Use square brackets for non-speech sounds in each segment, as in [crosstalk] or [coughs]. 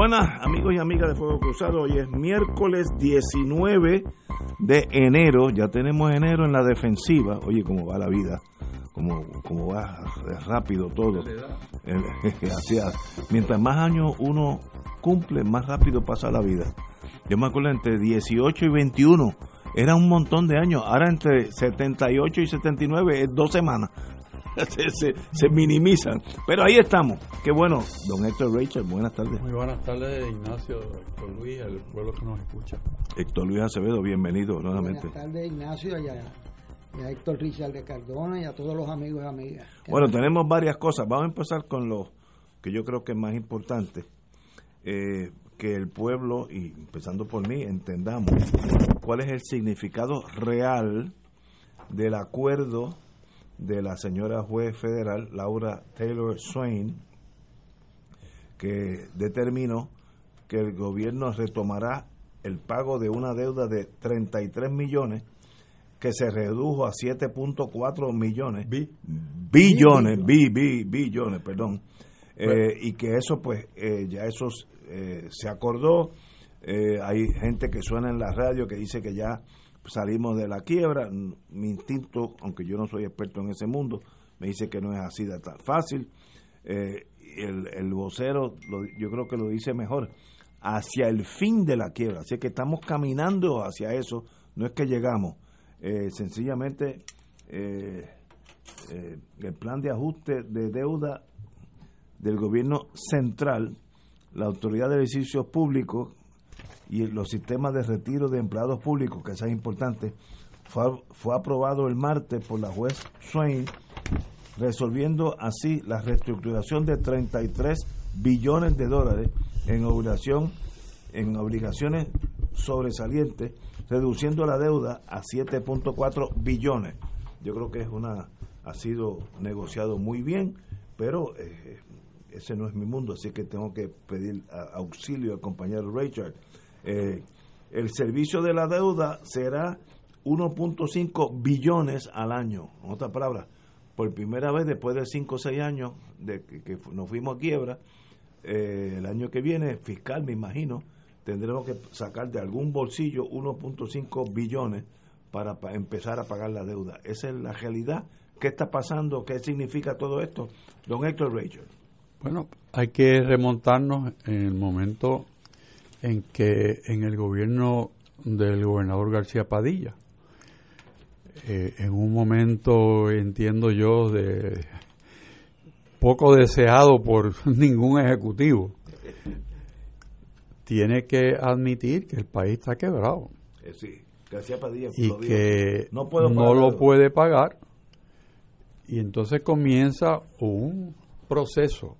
Buenas amigos y amigas de Fuego Cruzado, hoy es miércoles 19 de enero, ya tenemos enero en la defensiva, oye cómo va la vida, cómo, cómo va rápido todo, [laughs] mientras más años uno cumple, más rápido pasa la vida. Yo me acuerdo entre 18 y 21 era un montón de años, ahora entre 78 y 79 es dos semanas. [laughs] se, se, minimizan. Pero ahí estamos. Qué bueno, don Héctor Rachel, buenas tardes. Muy buenas tardes, Ignacio, Héctor Luis, el pueblo que nos escucha. Héctor Luis Acevedo, bienvenido nuevamente. Buenas tardes, Ignacio, y a, Héctor Richard de Cardona y a todos los amigos y amigas. Bueno, tenemos varias cosas. Vamos a empezar con lo que yo creo que es más importante. Eh, que el pueblo, y empezando por mí, entendamos cuál es el significado real del acuerdo de la señora juez federal Laura Taylor Swain, que determinó que el gobierno retomará el pago de una deuda de 33 millones que se redujo a 7.4 millones. Billones billones perdón. Eh, y que eso pues eh, ya eso eh, se acordó. Hay gente que suena en la radio que dice que ya salimos de la quiebra. Mi instinto, aunque yo no soy experto en ese mundo, me dice que no es así de tan fácil. Eh, el, el, vocero, yo creo que lo dice mejor, hacia el fin de la quiebra. Así que estamos caminando hacia eso, no es que llegamos. Eh, sencillamente, eh, el plan de ajuste de deuda del gobierno central, la Autoridad de Edificios Públicos, y los sistemas de retiro de empleados públicos, que es importante, fue, fue aprobado el martes por la juez Swain, resolviendo así la reestructuración de 33 billones de dólares en obligación en obligaciones sobresalientes, reduciendo la deuda a 7.4 billones. Yo creo que es una ha sido negociado muy bien, pero eh, ese no es mi mundo, así que tengo que pedir auxilio al compañero Richard eh, el servicio de la deuda será 1.5 billones al año. En otras palabras, por primera vez después de 5 o 6 años de que, nos fuimos a quiebra, eh, el año que viene, fiscal me imagino, tendremos que sacar de algún bolsillo 1.5 billones para, empezar a pagar la deuda. Esa es la realidad. ¿Qué está pasando? ¿Qué significa todo esto? Don Héctor Rachel. Bueno, hay que remontarnos en el momento en que en el gobierno del gobernador García Padilla, eh, en un momento, entiendo yo, de poco deseado por [laughs] ningún ejecutivo, tiene que admitir que el país está quebrado. Eh, sí, García Padilla y que no, no lo puede pagar. Y entonces comienza un proceso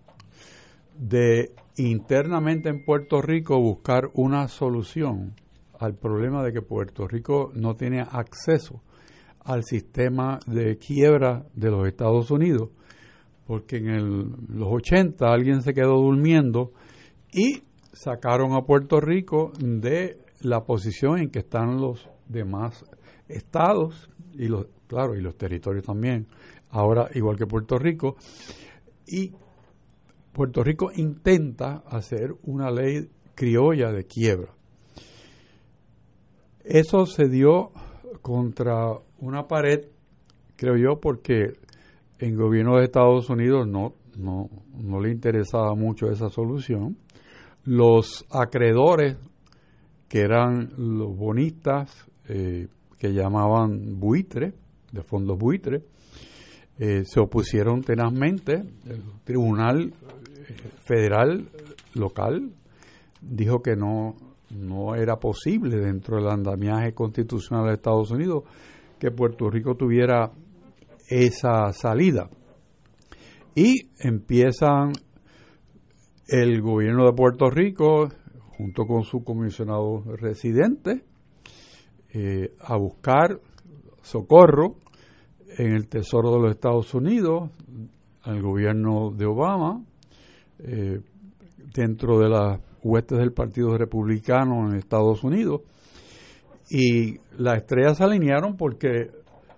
de internamente en Puerto Rico buscar una solución al problema de que Puerto Rico no tiene acceso al sistema de quiebra de los Estados Unidos, porque en los 80 alguien se quedó durmiendo y sacaron a Puerto Rico de la posición en que están los demás estados y los claro y los territorios también ahora igual que Puerto Rico y Puerto Rico intenta hacer una ley criolla de quiebra. Eso se dio contra una pared, creo yo, porque en gobierno de Estados Unidos no, no, no le interesaba mucho esa solución. los acreedores, que eran los bonistas, eh, que llamaban buitre, de fondos buitre, eh, se opusieron tenazmente. El Tribunal Federal Local dijo que no, no era posible dentro del andamiaje constitucional de Estados Unidos que Puerto Rico tuviera esa salida. Y empiezan el gobierno de Puerto Rico, junto con su comisionado residente, eh, a buscar socorro en el Tesoro de los Estados Unidos, al gobierno de Obama, eh, dentro de las huestes del Partido Republicano en Estados Unidos. Y las estrellas se alinearon porque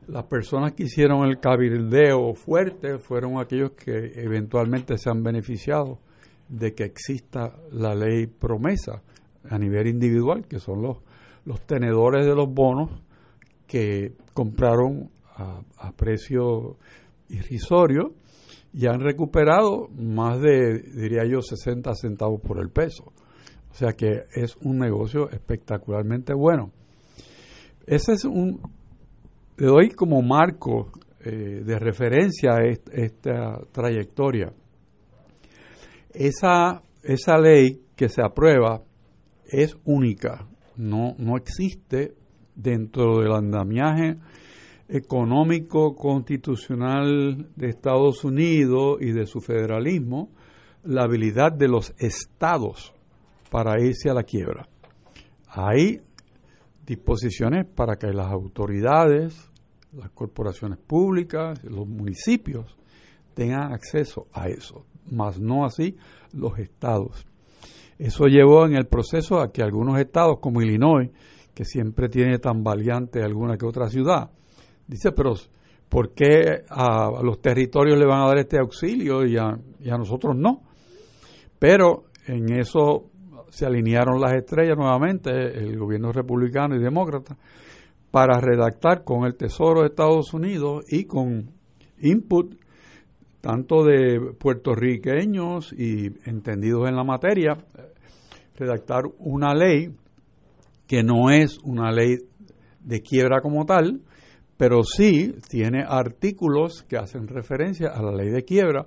las personas que hicieron el cabildeo fuerte fueron aquellos que eventualmente se han beneficiado de que exista la ley promesa a nivel individual, que son los, los tenedores de los bonos que compraron a, a precio irrisorio y han recuperado más de, diría yo, 60 centavos por el peso. O sea que es un negocio espectacularmente bueno. Ese es un, le doy como marco eh, de referencia a esta trayectoria. Esa, esa ley que se aprueba es única, no, no existe dentro del andamiaje económico constitucional de Estados Unidos y de su federalismo la habilidad de los estados para irse a la quiebra. Hay disposiciones para que las autoridades, las corporaciones públicas, los municipios tengan acceso a eso, más no así los estados. Eso llevó en el proceso a que algunos estados como Illinois, que siempre tiene tan valiente alguna que otra ciudad, dice, pero ¿por qué a, los territorios le van a dar este auxilio y a, nosotros no? Pero en eso se alinearon las estrellas nuevamente, el gobierno republicano y demócrata, para redactar con el Tesoro de Estados Unidos y con input tanto de puertorriqueños y entendidos en la materia, redactar una ley que no es una ley de quiebra como tal, pero sí tiene artículos que hacen referencia a la ley de quiebra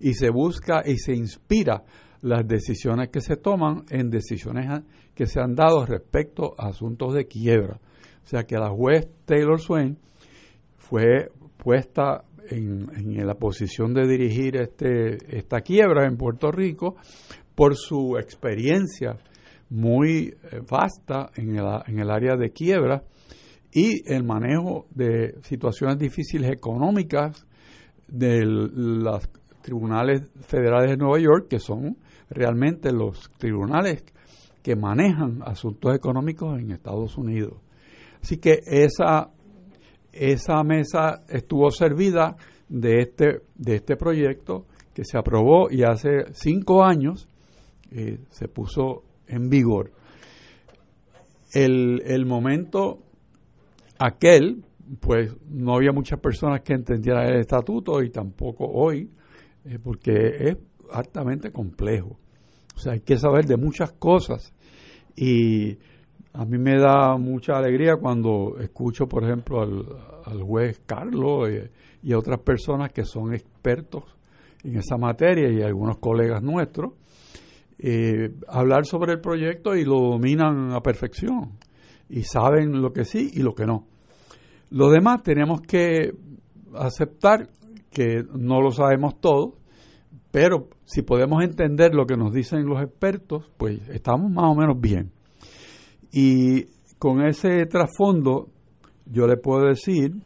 y se busca y se inspira las decisiones que se toman en decisiones que se han dado respecto a asuntos de quiebra. O sea que la juez Taylor Swain fue puesta en, la posición de dirigir este, esta quiebra en Puerto Rico por su experiencia muy eh, vasta en el, en el área de quiebra y el manejo de situaciones difíciles económicas de los tribunales federales de Nueva York, que son realmente los tribunales que manejan asuntos económicos en Estados Unidos. Así que esa, esa mesa estuvo servida de este, de este proyecto que se aprobó y hace cinco años eh, se puso en vigor. El, el momento aquel, pues no había muchas personas que entendieran el estatuto y tampoco hoy, eh, porque es altamente complejo. O sea, hay que saber de muchas cosas. Y a mí me da mucha alegría cuando escucho, por ejemplo, al, juez Carlos y, a otras personas que son expertos en esa materia y algunos colegas nuestros, eh, hablar sobre el proyecto y lo dominan a perfección y saben lo que sí y lo que no. Lo demás tenemos que aceptar que no lo sabemos todo pero si podemos entender lo que nos dicen los expertos, pues estamos más o menos bien. Y con ese trasfondo, yo le puedo decir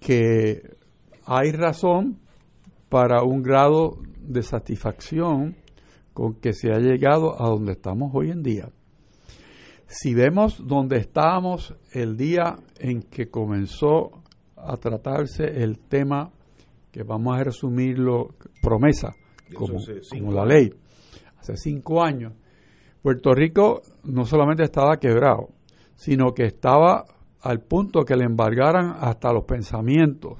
que hay razón para un grado de satisfacción con que se ha llegado a donde estamos hoy en día. Si vemos donde estábamos el día en que comenzó a tratarse el tema que vamos a resumirlo, promesa, como, como la ley, hace cinco años, Puerto Rico no solamente estaba quebrado, sino que estaba al punto que le embargaran hasta los pensamientos,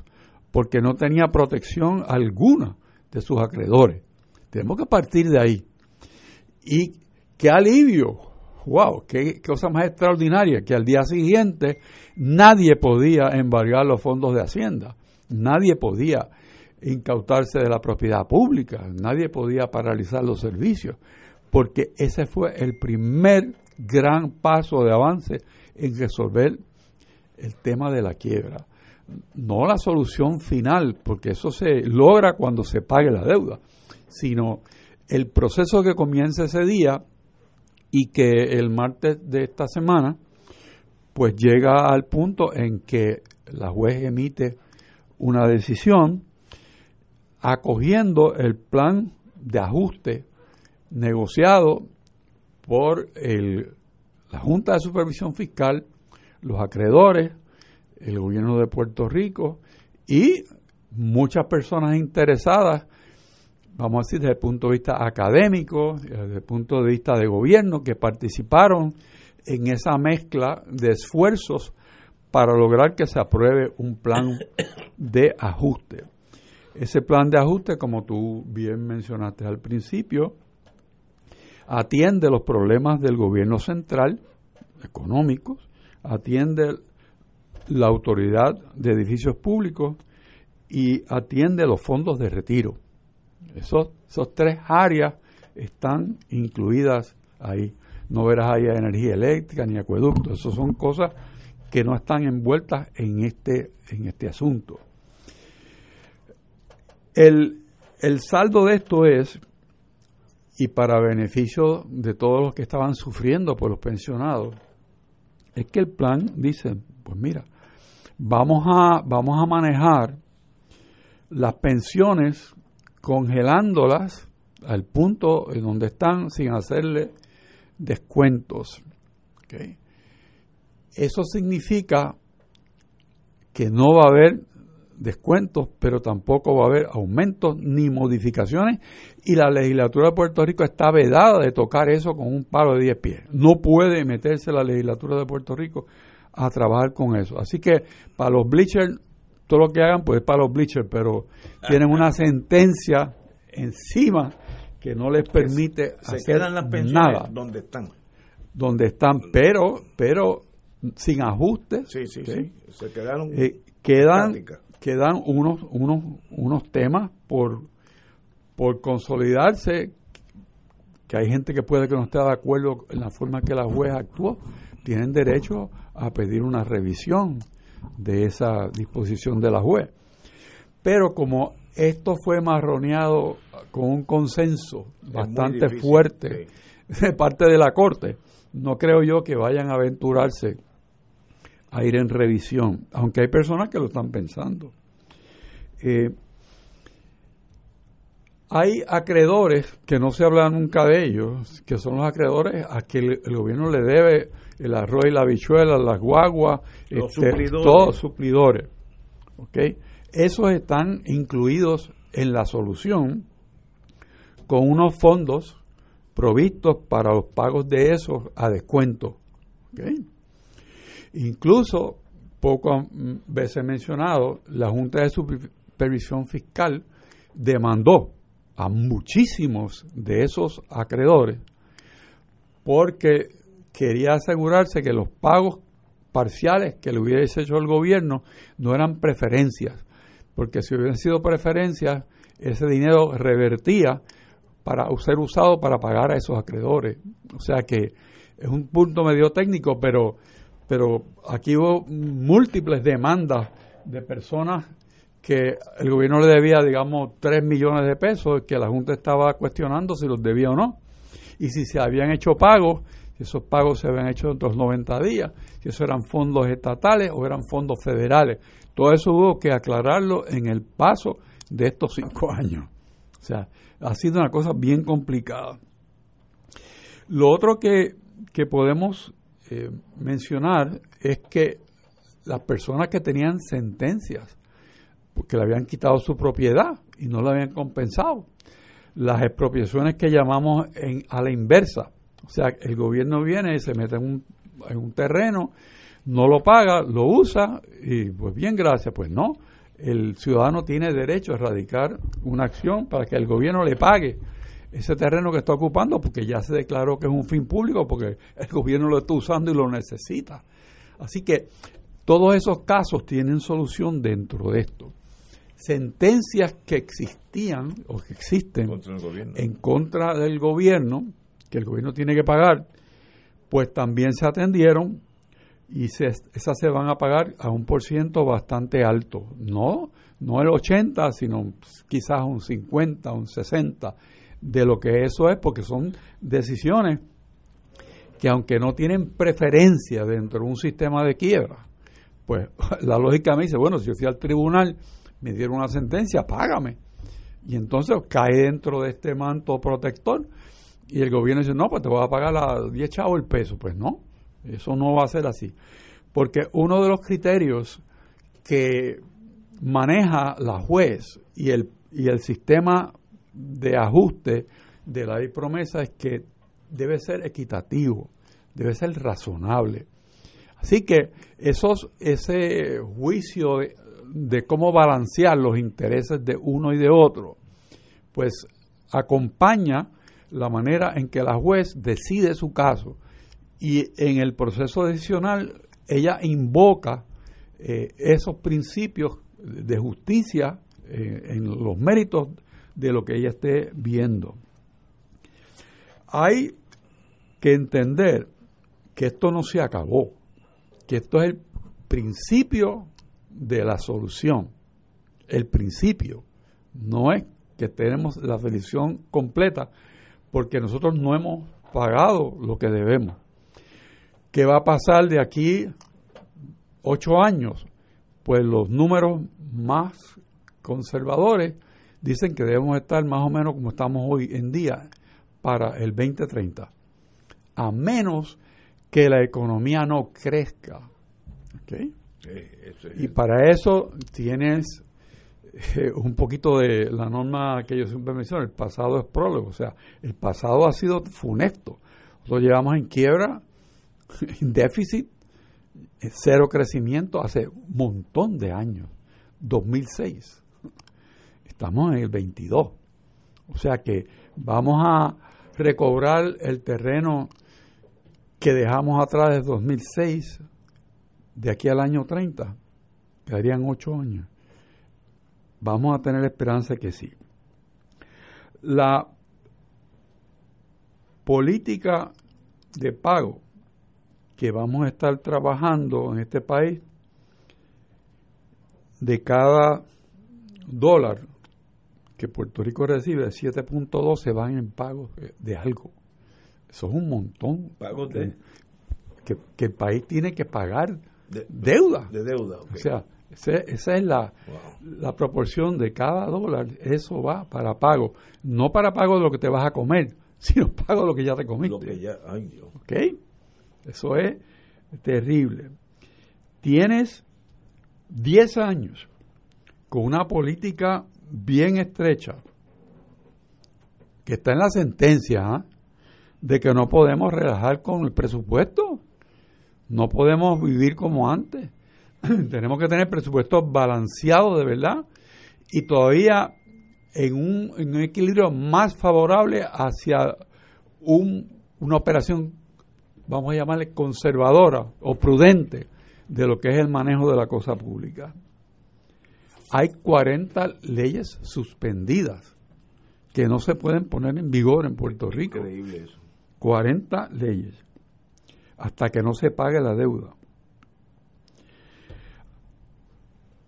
porque no tenía protección alguna de sus acreedores. Tenemos que partir de ahí. Y qué alivio, wow, qué cosa más extraordinaria, que al día siguiente nadie podía embargar los fondos de Hacienda, nadie podía incautarse de la propiedad pública, nadie podía paralizar los servicios, porque ese fue el primer gran paso de avance en resolver el tema de la quiebra. No la solución final, porque eso se logra cuando se pague la deuda, sino el proceso que comienza ese día y que el martes de esta semana pues llega al punto en que la juez emite una decisión acogiendo el plan de ajuste negociado por el, la Junta de Supervisión Fiscal, los acreedores, el gobierno de Puerto Rico y muchas personas interesadas, vamos a decir, desde el punto de vista académico, desde el punto de vista de gobierno, que participaron en esa mezcla de esfuerzos para lograr que se apruebe un plan de ajuste. Ese plan de ajuste, como tú bien mencionaste al principio, atiende los problemas del gobierno central, económicos, atiende la autoridad de edificios públicos y atiende los fondos de retiro. Esos, esos tres áreas están incluidas ahí. No verás ahí energía eléctrica ni acueducto. Esas son cosas que no están envueltas en este, en este asunto. El, saldo de esto es, y para beneficio de todos los que estaban sufriendo por los pensionados, es que el plan dice, pues mira, vamos a, vamos a manejar las pensiones congelándolas al punto en donde están sin hacerle descuentos. Eso significa que no va a haber descuentos, pero tampoco va a haber aumentos ni modificaciones y la legislatura de Puerto Rico está vedada de tocar eso con un palo de 10 pies. No puede meterse la legislatura de Puerto Rico a trabajar con eso. Así que para los bleachers, todo lo que hagan pues es para los bleachers, pero tienen una sentencia encima que no les permite se hacer quedan las nada. donde están. Donde están pero pero sin ajustes sí sí sí se quedaron eh, quedan quedan unos, unos, unos temas por, por consolidarse, que hay gente que puede que no esté de acuerdo en la forma que la juez actuó, tienen derecho a pedir una revisión de esa disposición de la juez. Pero como esto fue marroneado con un consenso bastante fuerte [laughs] de parte de la Corte, no creo yo que vayan a aventurarse a ir en revisión, aunque hay personas que lo están pensando. Eh, hay acreedores que no se habla nunca de ellos, que son los acreedores a que el, gobierno le debe el arroz y la bichuela, las guaguas, los este, suplidores. todos suplidores. ¿okay? Esos están incluidos en la solución con unos fondos provistos para los pagos de esos a descuento. ¿okay? Incluso, poco veces mencionado, la Junta de Supervisión Fiscal demandó a muchísimos de esos acreedores porque quería asegurarse que los pagos parciales que le hubiese hecho el gobierno no eran preferencias, porque si hubieran sido preferencias, ese dinero revertía para ser usado para pagar a esos acreedores. O sea que es un punto medio técnico, pero pero aquí hubo múltiples demandas de personas que el gobierno le debía, digamos, 3 millones de pesos, que la Junta estaba cuestionando si los debía o no. Y si se habían hecho pagos, esos pagos se habían hecho de los 90 días, si esos eran fondos estatales o eran fondos federales. Todo eso hubo que aclararlo en el paso de estos cinco [laughs] años. O sea, ha sido una cosa bien complicada. Lo otro que, que podemos eh, mencionar es que las personas que tenían sentencias, porque le habían quitado su propiedad y no la habían compensado, las expropiaciones que llamamos en, a la inversa, o sea, el gobierno viene y se mete en un, en un terreno, no lo paga, lo usa y pues bien, gracias, pues no, el ciudadano tiene derecho a erradicar una acción para que el gobierno le pague ese terreno que está ocupando porque ya se declaró que es un fin público porque el gobierno lo está usando y lo necesita. Así que todos esos casos tienen solución dentro de esto. Sentencias que existían o que existen en contra del gobierno, que el gobierno tiene que pagar, pues también se atendieron y esas se van a pagar a un por ciento bastante alto. No, no el 80, sino quizás un 50, un 60 de lo que eso es, porque son decisiones que aunque no tienen preferencia dentro de un sistema de quiebra, pues [laughs] la lógica me dice, bueno, si yo fui al tribunal, me dieron una sentencia, págame. Y entonces cae dentro de este manto protector y el gobierno dice, no, pues te voy a pagar a 10 chavos el peso. Pues no, eso no va a ser así. Porque uno de los criterios que maneja la juez y el, y el sistema de ajuste de la ley promesa es que debe ser equitativo, debe ser razonable. Así que esos, ese juicio de, cómo balancear los intereses de uno y de otro, pues acompaña la manera en que la juez decide su caso y en el proceso decisional ella invoca eh, esos principios de justicia eh, en los méritos de lo que ella esté viendo. Hay que entender que esto no se acabó, que esto es el principio de la solución. El principio no es que tenemos la solución completa porque nosotros no hemos pagado lo que debemos. ¿Qué va a pasar de aquí ocho años? Pues los números más conservadores dicen que debemos estar más o menos como estamos hoy en día para el 2030, a menos que la economía no crezca. y para eso tienes eh, un poquito de la norma que yo siempre menciono, el pasado es prólogo, o sea, el pasado ha sido funesto. Nosotros llevamos en quiebra, [laughs] en déficit, cero crecimiento hace un montón de años, 2006. Estamos en el 22. O sea que vamos a recobrar el terreno que dejamos atrás desde 2006, de aquí al año 30, quedarían ocho años. Vamos a tener esperanza que sí. La política de pago que vamos a estar trabajando en este país, de cada dólar que Puerto Rico recibe, 7.2 se van en pagos de algo. Eso es un montón. Pagos de... Que, el país tiene que pagar deuda. De deuda. O sea, esa es la, la proporción de cada dólar. Eso va para pago. No para pago de lo que te vas a comer, [laughs] sino pago de lo que ya te comiste. Lo que ya, ay Dios. ¿Ok? Eso es terrible. Tienes 10 años con una política bien estrecha, que está en la sentencia, ¿ah? de que no podemos relajar con el presupuesto. No podemos vivir como antes. [clears throat] Tenemos que tener presupuestos balanceados de verdad y todavía en un, en un equilibrio más favorable hacia un, una operación, vamos a llamarle conservadora o prudente de lo que es el manejo de la cosa pública hay 40 leyes suspendidas que no se pueden poner en vigor en Puerto Rico. Increíble eso. 40 leyes hasta que no se pague la deuda.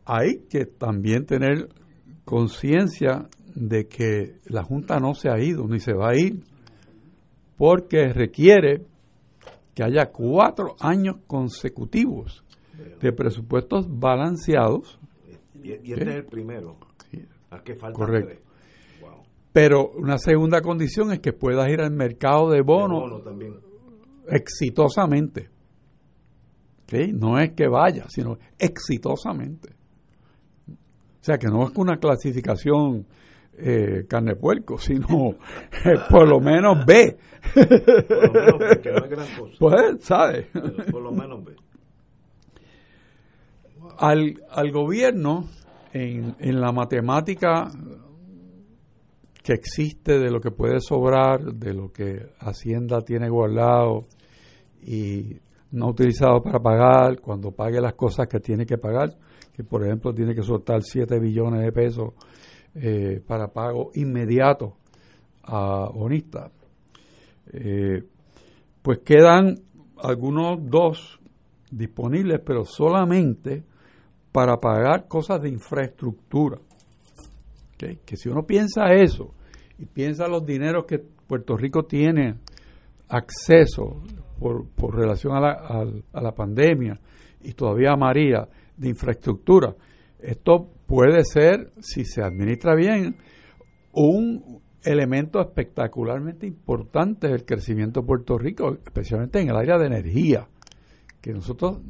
Hay que también tener conciencia de que la Junta no se ha ido ni se va a ir porque requiere que haya cuatro años consecutivos de presupuestos balanceados y, este es el primero. ¿A qué falta? Correcto. Pero una segunda condición es que puedas ir al mercado de bonos también. exitosamente. No es que vaya, sino exitosamente. O sea, que no es una clasificación eh, carne puerco, sino [laughs] por lo menos B. por lo menos B, que no es gran cosa. [laughs] Pues, ¿sabes? por lo menos B al, al gobierno en, en la matemática que existe de lo que puede sobrar, de lo que Hacienda tiene guardado y no utilizado para pagar, cuando pague las cosas que tiene que pagar, por ejemplo tiene que soltar 7 billones de pesos eh, para pago inmediato a bonistas. Eh, pues quedan algunos dos disponibles, pero solamente para pagar cosas de infraestructura. Que si uno piensa eso y piensa los dineros que Puerto Rico tiene acceso por, por relación a la, a la pandemia y todavía María de infraestructura, esto puede ser, si se administra bien, un elemento espectacularmente importante del crecimiento de Puerto Rico, especialmente en el área de energía. Que nosotros,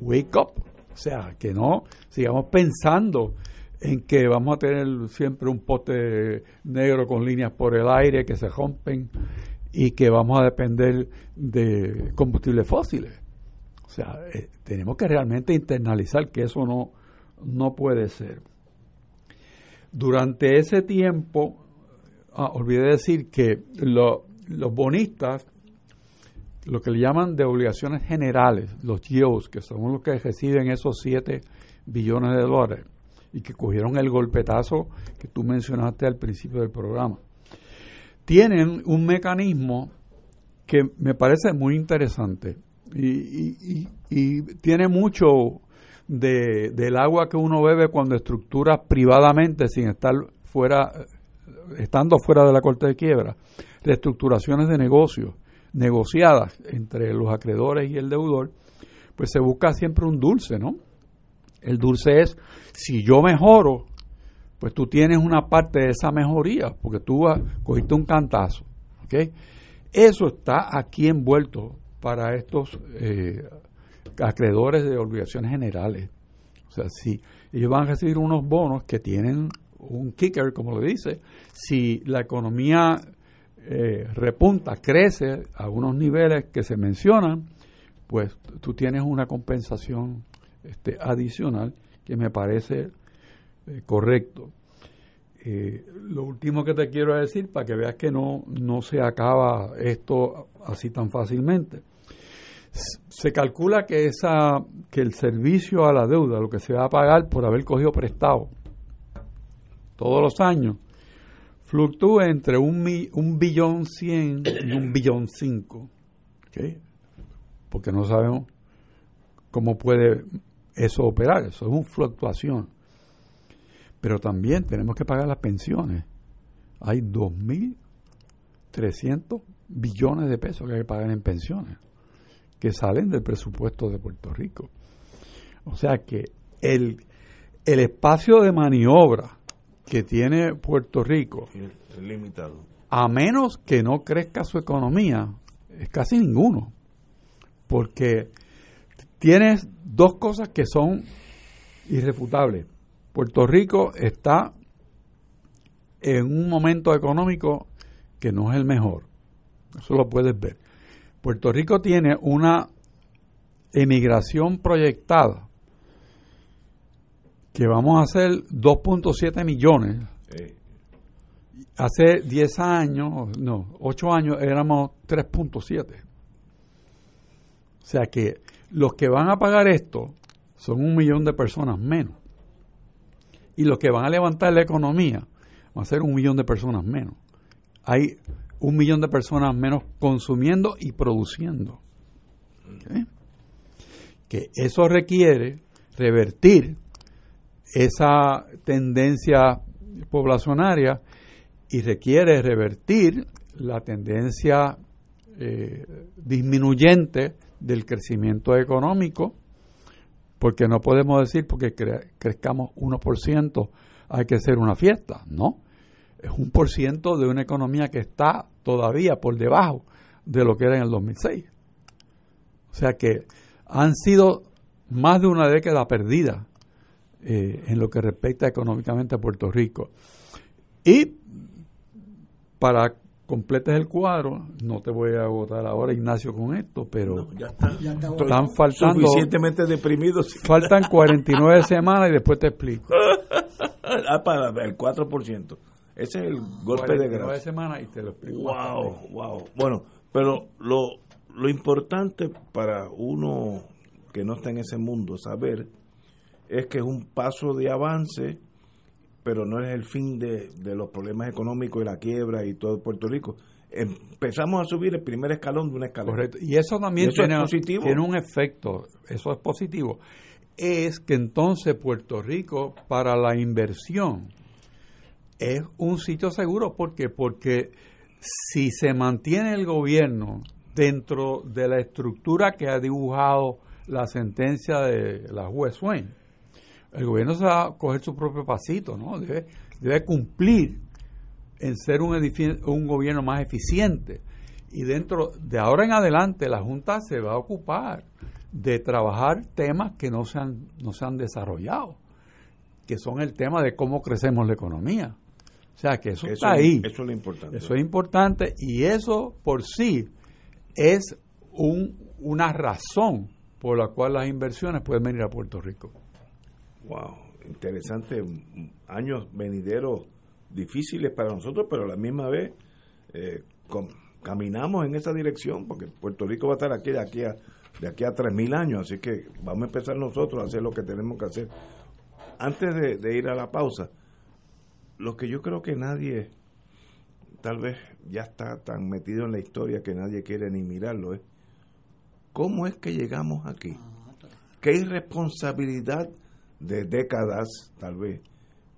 wake up, o sea, que no sigamos pensando en que vamos a tener siempre un pote negro con líneas por el aire que se rompen y que vamos a depender de combustibles fósiles. O sea, eh, tenemos que realmente internalizar que eso no, no puede ser. Durante ese tiempo, ah, olvidé decir que los bonistas, lo que le llaman de obligaciones generales, los GIOs, que son los que reciben esos 7 billones de dólares y que cogieron el golpetazo que tú mencionaste al principio del programa, tienen un mecanismo que me parece muy interesante y, y tiene mucho del agua que uno bebe cuando estructura privadamente sin estar fuera, estando fuera de la corte de quiebra, reestructuraciones de negocios negociadas entre los acreedores y el deudor, pues se busca siempre un dulce, ¿no? El dulce es, si yo mejoro, pues tú tienes una parte de esa mejoría, porque tú cogiste un cantazo. Eso está aquí envuelto para estos eh, acreedores de obligaciones generales. O sea, si ellos van a recibir unos bonos que tienen un kicker, como lo dice, si la economía eh, repunta, crece a unos niveles que se mencionan, pues tú tienes una compensación este, adicional que me parece eh, correcto. Lo último que te quiero decir, para que veas que no, no se acaba esto así tan fácilmente, se calcula que esa que el servicio a la deuda, lo que se va a pagar por haber cogido prestado todos los años, fluctúa entre un, un billón cien y un billón cinco. Porque no sabemos cómo puede eso operar, eso es una fluctuación. Pero también tenemos que pagar las pensiones. Hay 2.300 billones de pesos que hay que pagar en pensiones que salen del presupuesto de Puerto Rico. O sea que el, el espacio de maniobra que tiene Puerto Rico es limitado. A menos que no crezca su economía, es casi ninguno. Porque tienes dos cosas que son irrefutables. Puerto Rico está en un momento económico que no es el mejor. Eso lo puedes ver. Puerto Rico tiene una emigración proyectada que vamos a hacer 2.7 millones. Hace 10 años, no, 8 años éramos 3.7. O sea que los que van a pagar esto son un millón de personas menos. Y los que van a levantar la economía van a ser un millón de personas menos. Hay un millón de personas menos consumiendo y produciendo. Que eso requiere revertir esa tendencia poblacionaria y requiere revertir la tendencia eh, disminuyente del crecimiento económico, porque no podemos decir porque crezcamos 1% hay que hacer una fiesta, ¿no? Es un por ciento de una economía que está todavía por debajo de lo que era en el 2006. O sea que han sido más de una década perdida eh, en lo que respecta económicamente a Puerto Rico. Y para completes el cuadro, no te voy a agotar ahora, Ignacio, con esto, pero ya están faltando. Suficientemente deprimidos. Faltan 49 semanas y después te explico. [laughs] ah, para el 4%. Ese es el golpe de gracia. y te lo explico. Wow, wow. Bueno, pero lo, lo importante para uno que no está en ese mundo saber es que es un paso de avance, pero no es el fin de, de los problemas económicos y la quiebra y todo Puerto Rico. Empezamos a subir el primer escalón de una escalera. Correcto. Y eso también tiene, tiene un efecto, eso es positivo. Es que entonces Puerto Rico, para la inversión, es un sitio seguro. ¿Por qué? Porque si se mantiene el gobierno dentro de la estructura que ha dibujado la sentencia de la juez Swain, el gobierno se va a coger su propio pasito, ¿no? Debe, debe cumplir en ser un, un gobierno más eficiente. Y dentro de ahora en adelante la Junta se va a ocupar de trabajar temas que no se han, no se han desarrollado, que son el tema de cómo crecemos la economía. O sea, que eso, está ahí. Eso es lo importante. Eso es importante y eso por sí es un, una razón por la cual las inversiones pueden venir a Puerto Rico. Wow, interesante. Años venideros difíciles para nosotros, pero a la misma vez eh, caminamos en esa dirección porque Puerto Rico va a estar aquí de aquí a de aquí a 3.000 años, así que vamos a empezar nosotros a hacer lo que tenemos que hacer. Antes de, de ir a la pausa, lo que yo creo que nadie, tal vez ya está tan metido en la historia que nadie quiere ni mirarlo, es cómo es que llegamos aquí. ¿Qué irresponsabilidad de décadas, tal vez,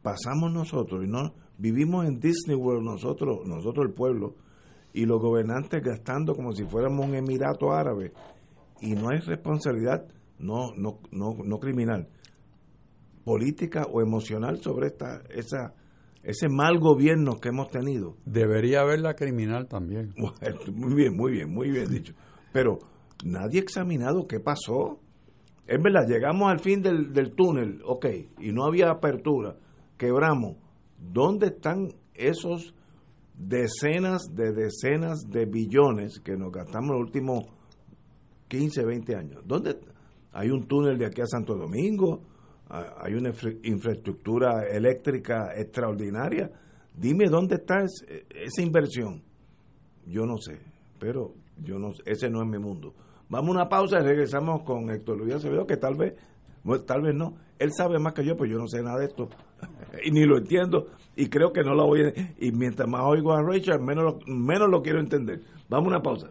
pasamos nosotros y no vivimos en Disney World nosotros, nosotros el pueblo, y los gobernantes gastando como si fuéramos un emirato árabe, y no hay responsabilidad no, no, no, no criminal, política o emocional sobre esta, esa, ese mal gobierno que hemos tenido. Debería haberla criminal también. [laughs] Muy bien, muy bien, muy bien dicho. Pero nadie ha examinado qué pasó. Es verdad, llegamos al fin del, del túnel, ok, y no había apertura, quebramos. ¿Dónde están esos decenas de decenas de billones que nos gastamos los últimos 15, 20 años? ¿Dónde hay un túnel de aquí a Santo Domingo? Hay una infraestructura eléctrica extraordinaria. Dime dónde está esa inversión. Yo no sé, pero yo no ese no es mi mundo. Vamos a una pausa y regresamos con Héctor Luis Acevedo, que tal vez, tal vez no. Él sabe más que yo, pero yo no sé nada de esto. [laughs] y ni lo entiendo. Y creo que no lo voy a... Y mientras más oigo a Richard, menos lo, menos lo quiero entender. Vamos a una pausa.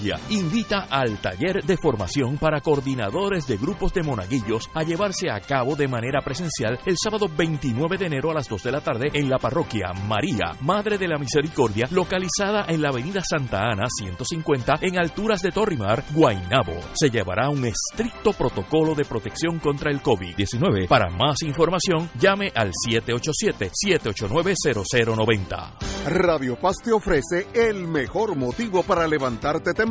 invita al taller de formación para coordinadores de grupos de monaguillos a llevarse a cabo de manera presencial el sábado 29 de enero a las 2 de la tarde en la parroquia María, Madre de la Misericordia, localizada en la avenida Santa Ana 150 en alturas de Torrimar, Guaynabo. Se llevará un estricto protocolo de protección contra el COVID-19. Para más información, llame al 787-789-0090. Radio Paz te ofrece el mejor motivo para levantarte temprano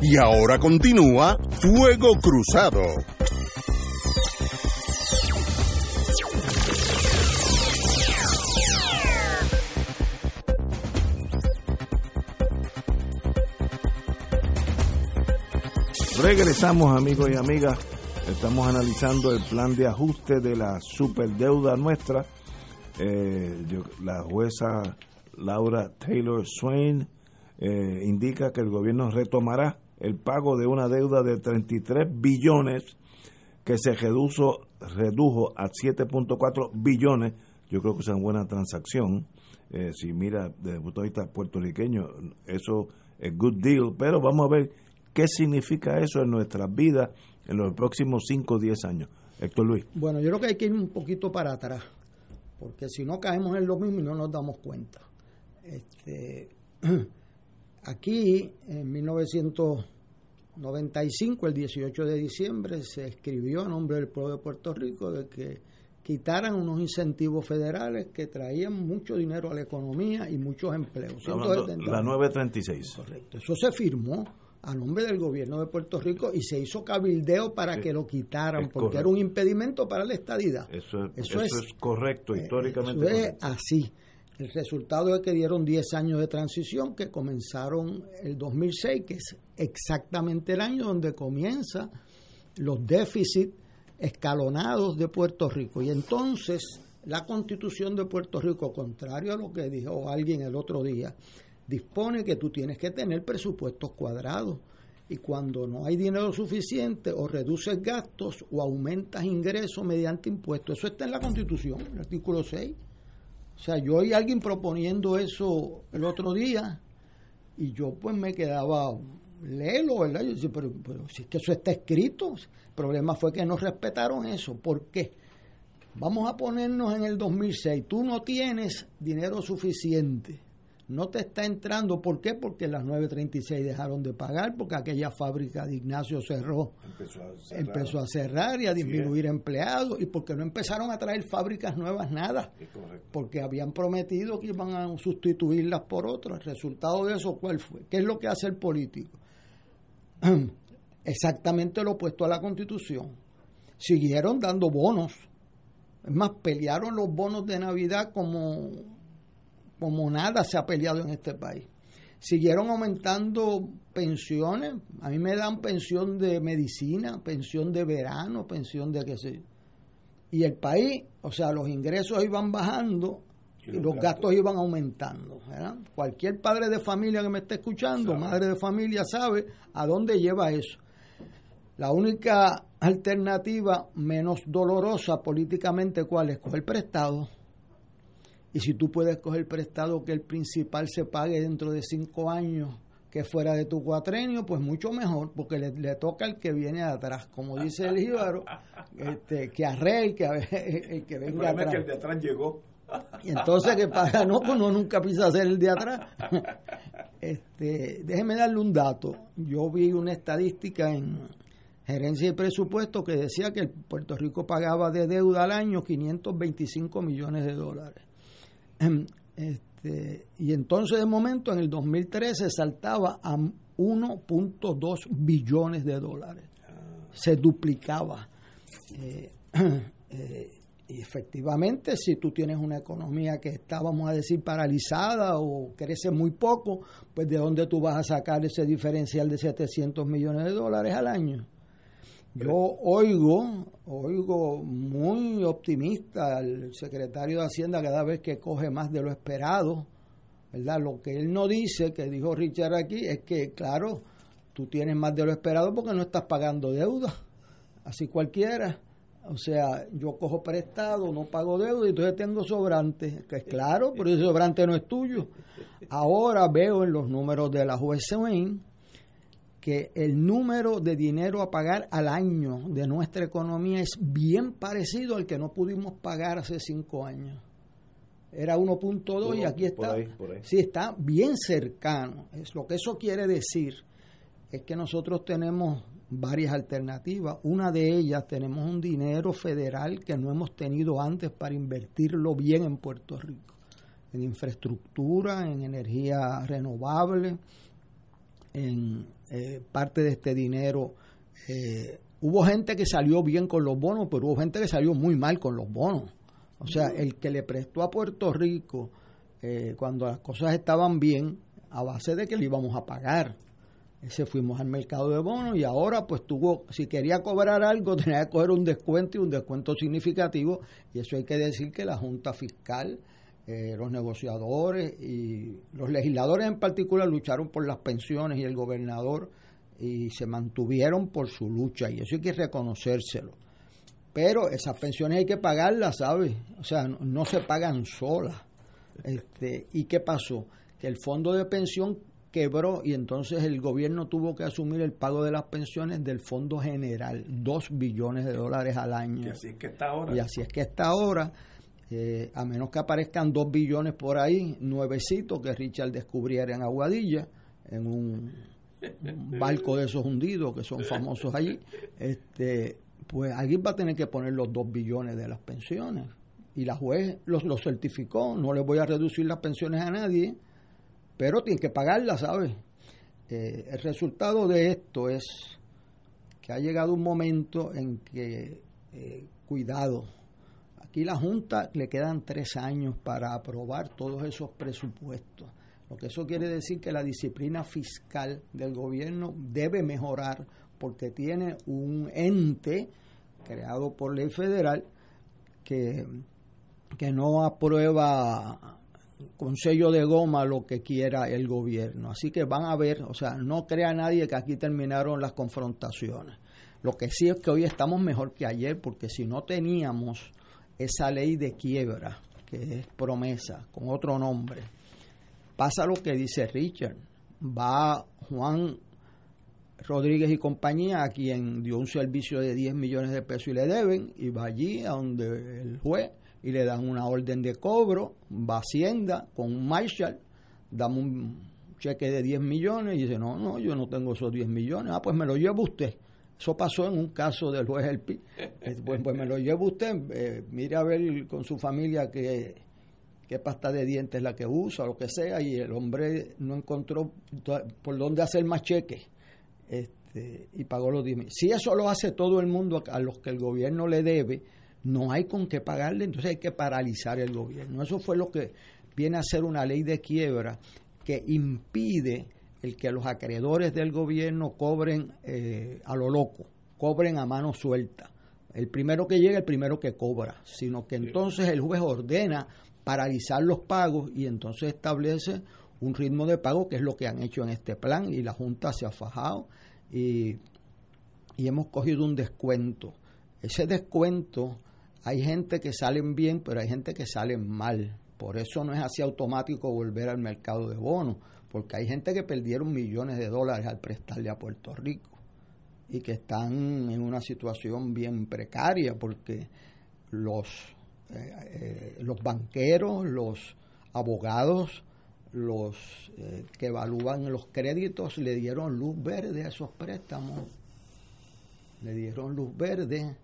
Y ahora continúa Fuego Cruzado. Regresamos amigos y amigas, estamos analizando el plan de ajuste de la superdeuda nuestra. Eh, la jueza Laura Taylor Swain eh, indica que el gobierno retomará el pago de una deuda de 33 billones que se redujo, redujo a 7.4 billones. Yo creo que es una buena transacción. Eh, si mira desde el punto de vista puertorriqueño, eso es good deal, pero vamos a ver ¿Qué significa eso en nuestras vidas en los próximos 5 o 10 años? Héctor Luis. Bueno, yo creo que hay que ir un poquito para atrás, porque si no caemos en lo mismo y no nos damos cuenta. Este, [clears throat] aquí, en 1995, el 18 de diciembre, se escribió a nombre del pueblo de Puerto Rico de que quitaran unos incentivos federales que traían mucho dinero a la economía y muchos empleos. La 936. Correcto. Eso se firmó a nombre del gobierno de Puerto Rico y se hizo cabildeo para que lo quitaran, porque era un impedimento para la estadidad. Eso, es, correcto, eh, históricamente. Eso es así. El resultado es que dieron 10 años de transición que comenzaron el 2006, que es exactamente el año donde comienza los déficits escalonados de Puerto Rico. Y entonces la constitución de Puerto Rico, contrario a lo que dijo alguien el otro día, dispone que tú tienes que tener presupuestos cuadrados y cuando no hay dinero suficiente o reduces gastos o aumentas ingresos mediante impuestos. Eso está en la Constitución, el artículo 6. O sea, yo oí a alguien proponiendo eso el otro día y yo pues me quedaba, léelo, ¿verdad? Yo decía, pero, pero si es que eso está escrito, el problema fue que no respetaron eso. ¿Por qué? Vamos a ponernos en el 2006, tú no tienes dinero suficiente no te está entrando. ¿Por qué? Porque las 936 dejaron de pagar, porque aquella fábrica de Ignacio cerró, empezó a cerrar, y a disminuir empleados, y porque no empezaron a traer fábricas nuevas, nada, porque habían prometido que iban a sustituirlas por otras. El resultado de eso, ¿cuál fue? ¿Qué es lo que hace el político? [clears throat] Exactamente lo opuesto a la constitución. Siguieron dando bonos. Es más, pelearon los bonos de Navidad como como nada se ha peleado en este país. Siguieron aumentando pensiones. A mí me dan pensión de medicina, pensión de verano, pensión de qué sé. Y el país, o sea, los ingresos iban bajando y los, gastos? iban aumentando. Cualquier padre de familia que me esté escuchando, madre de familia, sabe a dónde lleva eso. La única alternativa menos dolorosa políticamente, ¿cuál es? Coger prestado y si tú puedes coger prestado que el principal se pague dentro de cinco años, que fuera de tu cuatrenio, pues mucho mejor, porque le, toca al que viene de atrás. Como dice el jíbaro, [laughs] este, que arre el que, [laughs] el que venga atrás. que el de atrás llegó. Y entonces que paga, no, pues no nunca pisa ser el de atrás. [laughs] Este, déjeme darle un dato. Yo vi una estadística en gerencia y presupuesto que decía que Puerto Rico pagaba de deuda al año 525 millones de dólares. [clears throat] Este, y entonces de momento en el 2013 saltaba a 1.2 billones de dólares. Se duplicaba. Eh, [clears throat] eh, y efectivamente, si tú tienes una economía que está, vamos a decir, paralizada o crece muy poco, pues de dónde tú vas a sacar ese diferencial de 700 millones de dólares al año. Yo oigo, oigo muy optimista al secretario de Hacienda cada vez que coge más de lo esperado, ¿verdad? Lo que él no dice, que dijo Richard aquí, es que, claro, tú tienes más de lo esperado porque no estás pagando deuda, así cualquiera. O sea, yo cojo prestado, no pago deuda y entonces tengo sobrante. Que es claro, pero ese sobrante no es tuyo. Ahora veo en los números de la juez que el número de dinero a pagar al año de nuestra economía es bien parecido al que no pudimos pagar hace cinco años. Era 1.2 y aquí está. Sí, está bien cercano. Es lo que eso quiere decir es que nosotros tenemos varias alternativas. Una de ellas tenemos un dinero federal que no hemos tenido antes para invertirlo bien en Puerto Rico, en infraestructura, en energía renovable, en eh, parte de este dinero. Eh, hubo gente que salió bien con los bonos, pero hubo gente que salió muy mal con los bonos. O sea, el que le prestó a Puerto Rico eh, cuando las cosas estaban bien, a base de que le íbamos a pagar ese fuimos al mercado de bonos y ahora pues tuvo, si quería cobrar algo [laughs] tenía que coger un descuento y un descuento significativo y eso hay que decir que la Junta Fiscal, eh, los negociadores y los legisladores en particular lucharon por las pensiones y el gobernador y se mantuvieron por su lucha y eso hay que reconocérselo. Pero esas pensiones hay que pagarlas, ¿sabes? O sea, no, no se pagan solas. Este, ¿Y qué pasó? Que el fondo de pensión quebró y entonces el gobierno tuvo que asumir el pago de las pensiones del Fondo General, dos billones de dólares al año. Y así es que está ahora. Y así es que está ahora, eh, a menos que aparezcan dos billones por ahí, nuevecitos que Richard descubriera en Aguadilla, en un, [laughs] barco de esos hundidos que son famosos allí, este, pues alguien va a tener que poner los dos billones de las pensiones. Y la juez los, los certificó, no le voy a reducir las pensiones a nadie, pero tienen que pagarla, ¿sabes? Eh, el resultado de esto es que ha llegado un momento en que, eh, cuidado, aquí la Junta le quedan tres años para aprobar todos esos presupuestos. Lo que eso quiere decir que la disciplina fiscal del gobierno debe mejorar porque tiene un ente creado por ley federal que, que no aprueba con sello de goma lo que quiera el gobierno. Así que van a ver, o sea, no crea nadie que aquí terminaron las confrontaciones. Lo que sí es que hoy estamos mejor que ayer, porque si no teníamos esa ley de quiebra, que es promesa, con otro nombre, pasa lo que dice Richard. Va Juan Rodríguez y compañía, a quien dio un servicio de 10 millones de pesos y le deben, y va allí a donde el juez y le dan una orden de cobro, va a Hacienda con un Marshall, dame un cheque de 10 millones y dice, no, no, yo no tengo esos 10 millones, ah, pues me lo lleva usted. Eso pasó en un caso del juez El Pi. [laughs] Pues, pues me lo lleva usted, eh, mire a ver con su familia qué, qué pasta de dientes es la que usa, lo que sea, y el hombre no encontró por dónde hacer más cheques. Este, y pagó los 10 Si eso lo hace todo el mundo a los que el gobierno le debe, no hay con qué pagarle, entonces hay que paralizar el gobierno. Eso fue lo que viene a ser una ley de quiebra que impide el que los acreedores del gobierno cobren eh, a lo loco, cobren a mano suelta. El primero que llega, el primero que cobra, sino que entonces el juez ordena paralizar los pagos y entonces establece un ritmo de pago que es lo que han hecho en este plan y la Junta se ha fajado y, y hemos cogido un descuento. Ese descuento hay gente que salen bien, pero hay gente que salen mal. Por eso no es así automático volver al mercado de bonos, porque hay gente que perdieron millones de dólares al prestarle a Puerto Rico y que están en una situación bien precaria porque los, eh, eh, los banqueros, los abogados, los eh, que evalúan los créditos le dieron luz verde a esos préstamos, le dieron luz verde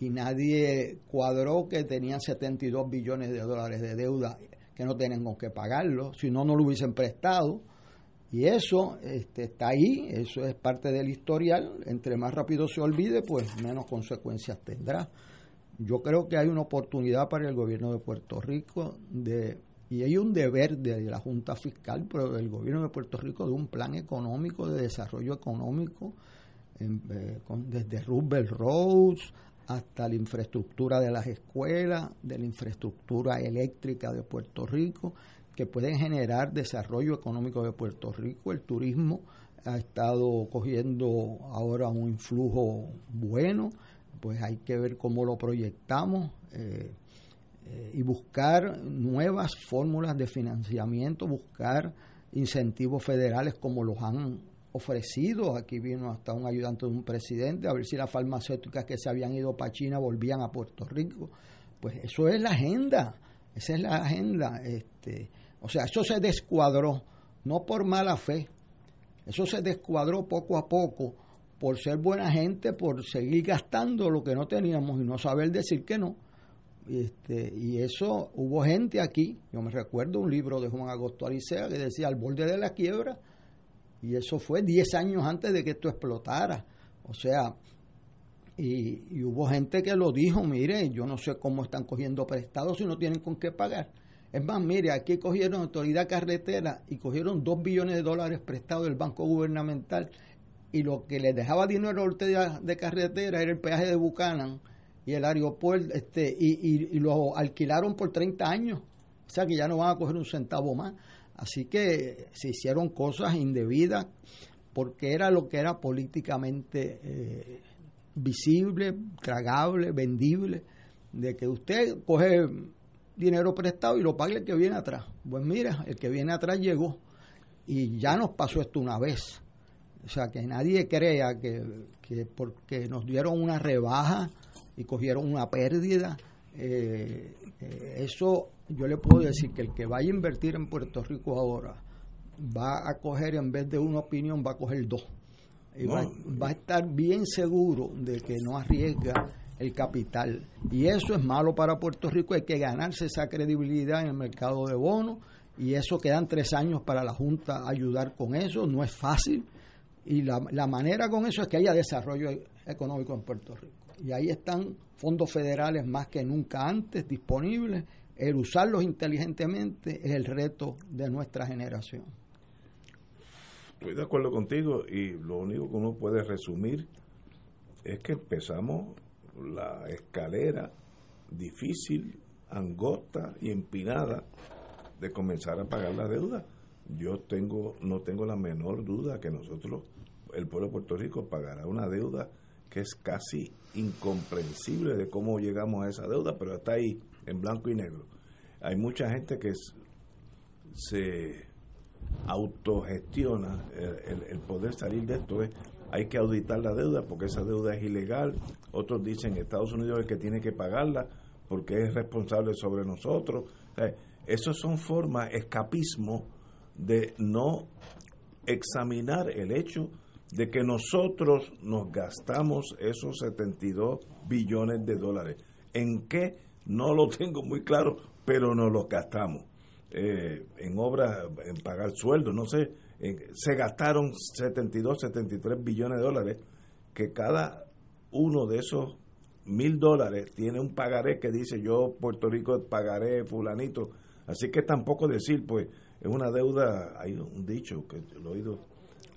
y nadie cuadró que tenían 72 billones de dólares de deuda que no tienen con qué pagarlo, si no, no lo hubiesen prestado. Y eso este, está ahí, eso es parte del historial. Entre más rápido se olvide, pues menos consecuencias tendrá. Yo creo que hay una oportunidad para el gobierno de Puerto Rico de y hay un deber de la Junta Fiscal, pero del gobierno de Puerto Rico de un plan económico, de desarrollo económico, eh, desde Roosevelt Roads hasta la infraestructura de las escuelas, de la infraestructura eléctrica de Puerto Rico, que pueden generar desarrollo económico de Puerto Rico. El turismo ha estado cogiendo ahora un influjo bueno, pues hay que ver cómo lo proyectamos eh, eh, y buscar nuevas fórmulas de financiamiento, buscar incentivos federales como los han ofrecido. Aquí vino hasta un ayudante de un presidente a ver si las farmacéuticas que se habían ido para China volvían a Puerto Rico. Pues eso es la agenda, esa es la agenda. Este, o sea, eso se descuadró, no por mala fe, eso se descuadró poco a poco por ser buena gente, por seguir gastando lo que no teníamos y no saber decir que no. Este, y eso hubo gente aquí, yo me recuerdo un libro de Juan Agosto Aricea que decía al borde de la quiebra, y eso fue 10 años antes de que esto explotara. O sea, y, hubo gente que lo dijo, mire, yo no sé cómo están cogiendo prestados si no tienen con qué pagar. Es más, mire, aquí cogieron autoridad carretera y cogieron 2 billones de dólares prestados del Banco Gubernamental y lo que les dejaba dinero a autoridad de carretera era el peaje de Buchanan y el aeropuerto, este, y, y, lo alquilaron por 30 años. O sea que ya no van a coger un centavo más. Así que se hicieron cosas indebidas porque era lo que era políticamente eh, visible, tragable, vendible, de que usted coge dinero prestado y lo pague el que viene atrás. Pues mira, el que viene atrás llegó y ya nos pasó esto una vez. O sea, que nadie crea que, porque nos dieron una rebaja y cogieron una pérdida, eh, eh, eso yo le puedo decir que el que vaya a invertir en Puerto Rico ahora va a coger, en vez de una opinión, va a coger dos. Y va, va, a estar bien seguro de que no arriesga el capital. Y eso es malo para Puerto Rico, hay que ganarse esa credibilidad en el mercado de bonos y eso quedan tres años para la Junta ayudar con eso, no es fácil. Y la, la manera con eso es que haya desarrollo económico en Puerto Rico. Y ahí están fondos federales más que nunca antes disponibles. El usarlos inteligentemente es el reto de nuestra generación. Estoy de acuerdo contigo y lo único que uno puede resumir es que empezamos la escalera difícil, angosta y empinada de comenzar a pagar la deuda. Yo tengo no tengo la menor duda que nosotros el pueblo de Puerto Rico pagará una deuda que es casi incomprensible de cómo llegamos a esa deuda, pero está ahí en blanco y negro. Hay mucha gente que se autogestiona el, poder salir de esto. Es, hay que auditar la deuda porque esa deuda es ilegal. Otros dicen Estados Unidos es el que tiene que pagarla porque es responsable sobre nosotros. esas son formas, escapismo de no examinar el hecho de que nosotros nos gastamos esos 72 billones de dólares. ¿En qué? No lo [laughs] tengo muy claro, pero nos los gastamos. Eh, en obras, en pagar sueldos, no sé, se gastaron 72, 73 billones de dólares, que cada uno de esos mil dólares tiene un pagaré que dice yo Puerto Rico pagaré fulanito. Así que tampoco decir, pues, es una deuda, hay un dicho que lo he oído,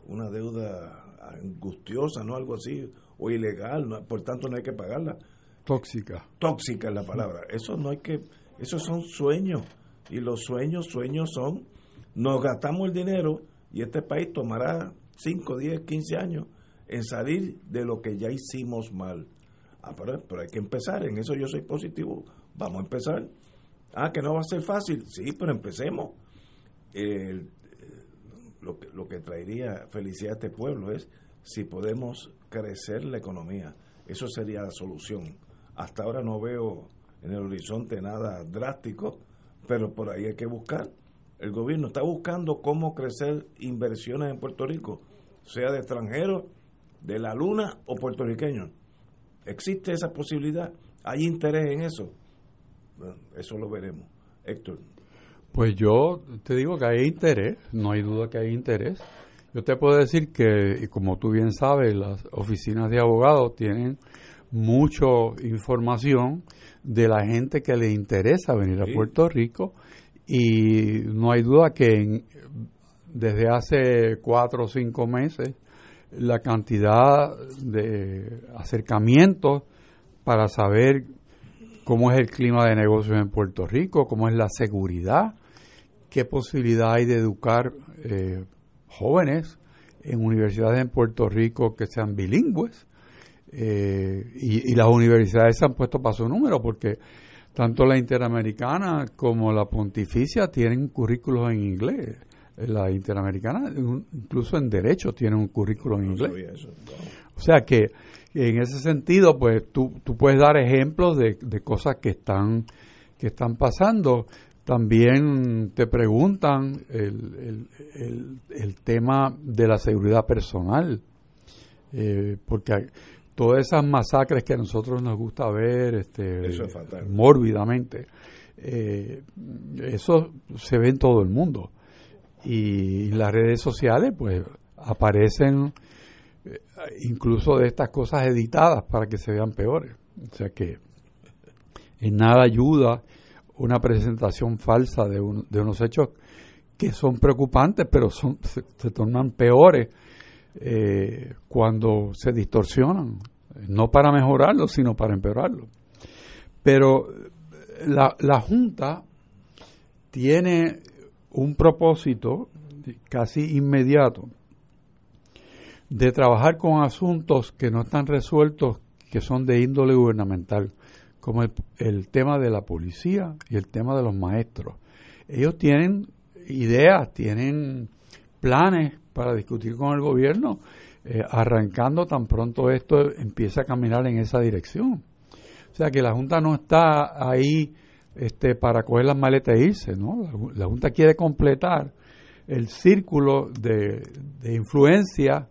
una deuda angustiosa, ¿no? Algo así, o ilegal, por tanto no hay que pagarla. Tóxica. Tóxica es la palabra. Eso no hay que, esos son sueños, y los sueños, sueños son, nos gastamos el dinero y este país tomará 5, 10, 15 años en salir de lo que ya hicimos mal. Ah, pero, pero hay que empezar, en eso yo soy positivo, vamos a empezar. Ah, que no va a ser fácil, sí, pero empecemos. El, lo lo que traería felicidad a este pueblo es si podemos crecer la economía. Eso sería la solución. Hasta ahora no veo en el horizonte nada drástico, pero por ahí hay que buscar. El gobierno está buscando cómo crecer inversiones en Puerto Rico, sea de extranjeros, de la luna o puertorriqueños. ¿Existe esa posibilidad? ¿Hay interés en eso? eso lo veremos. Héctor. Pues yo te digo que hay interés, no hay duda que hay interés. Yo te puedo decir que, y como tú bien sabes, las oficinas de abogados tienen mucha información de la gente que le interesa venir a Puerto Rico y no hay duda que desde hace cuatro o cinco meses la cantidad de acercamientos para saber cómo es el clima de negocios en Puerto Rico, cómo es la seguridad, qué posibilidad hay de educar eh, jóvenes en universidades en Puerto Rico que sean bilingües. Eh, y, y, las universidades se han puesto para su número porque tanto la interamericana como la pontificia tienen currículos en inglés. La interamericana, incluso en derecho, tiene un currículo en inglés. O sea que en ese sentido, pues tú, tú puedes dar ejemplos de, de cosas que están, que están pasando. También te preguntan el, el, el, tema de la seguridad personal, eh, porque todas esas masacres que a nosotros nos gusta ver este, mórbidamente, eh, eso se ve en todo el mundo. Y en las redes sociales, pues aparecen eh, incluso de estas cosas editadas para que se vean peores. O sea que en nada ayuda una presentación falsa de, de unos hechos que son preocupantes, pero son, se, tornan peores eh, cuando se distorsionan, no para mejorarlo, sino para empeorarlo. Pero la, la Junta tiene un propósito casi inmediato de trabajar con asuntos que no están resueltos, que son de índole gubernamental, como el, tema de la policía y el tema de los maestros. Ellos tienen ideas, tienen planes para discutir con el gobierno, eh, arrancando tan pronto esto empieza a caminar en esa dirección. O sea que la Junta no está ahí este, para coger las maletas e irse, ¿no? La, Junta quiere completar el círculo de, de influencia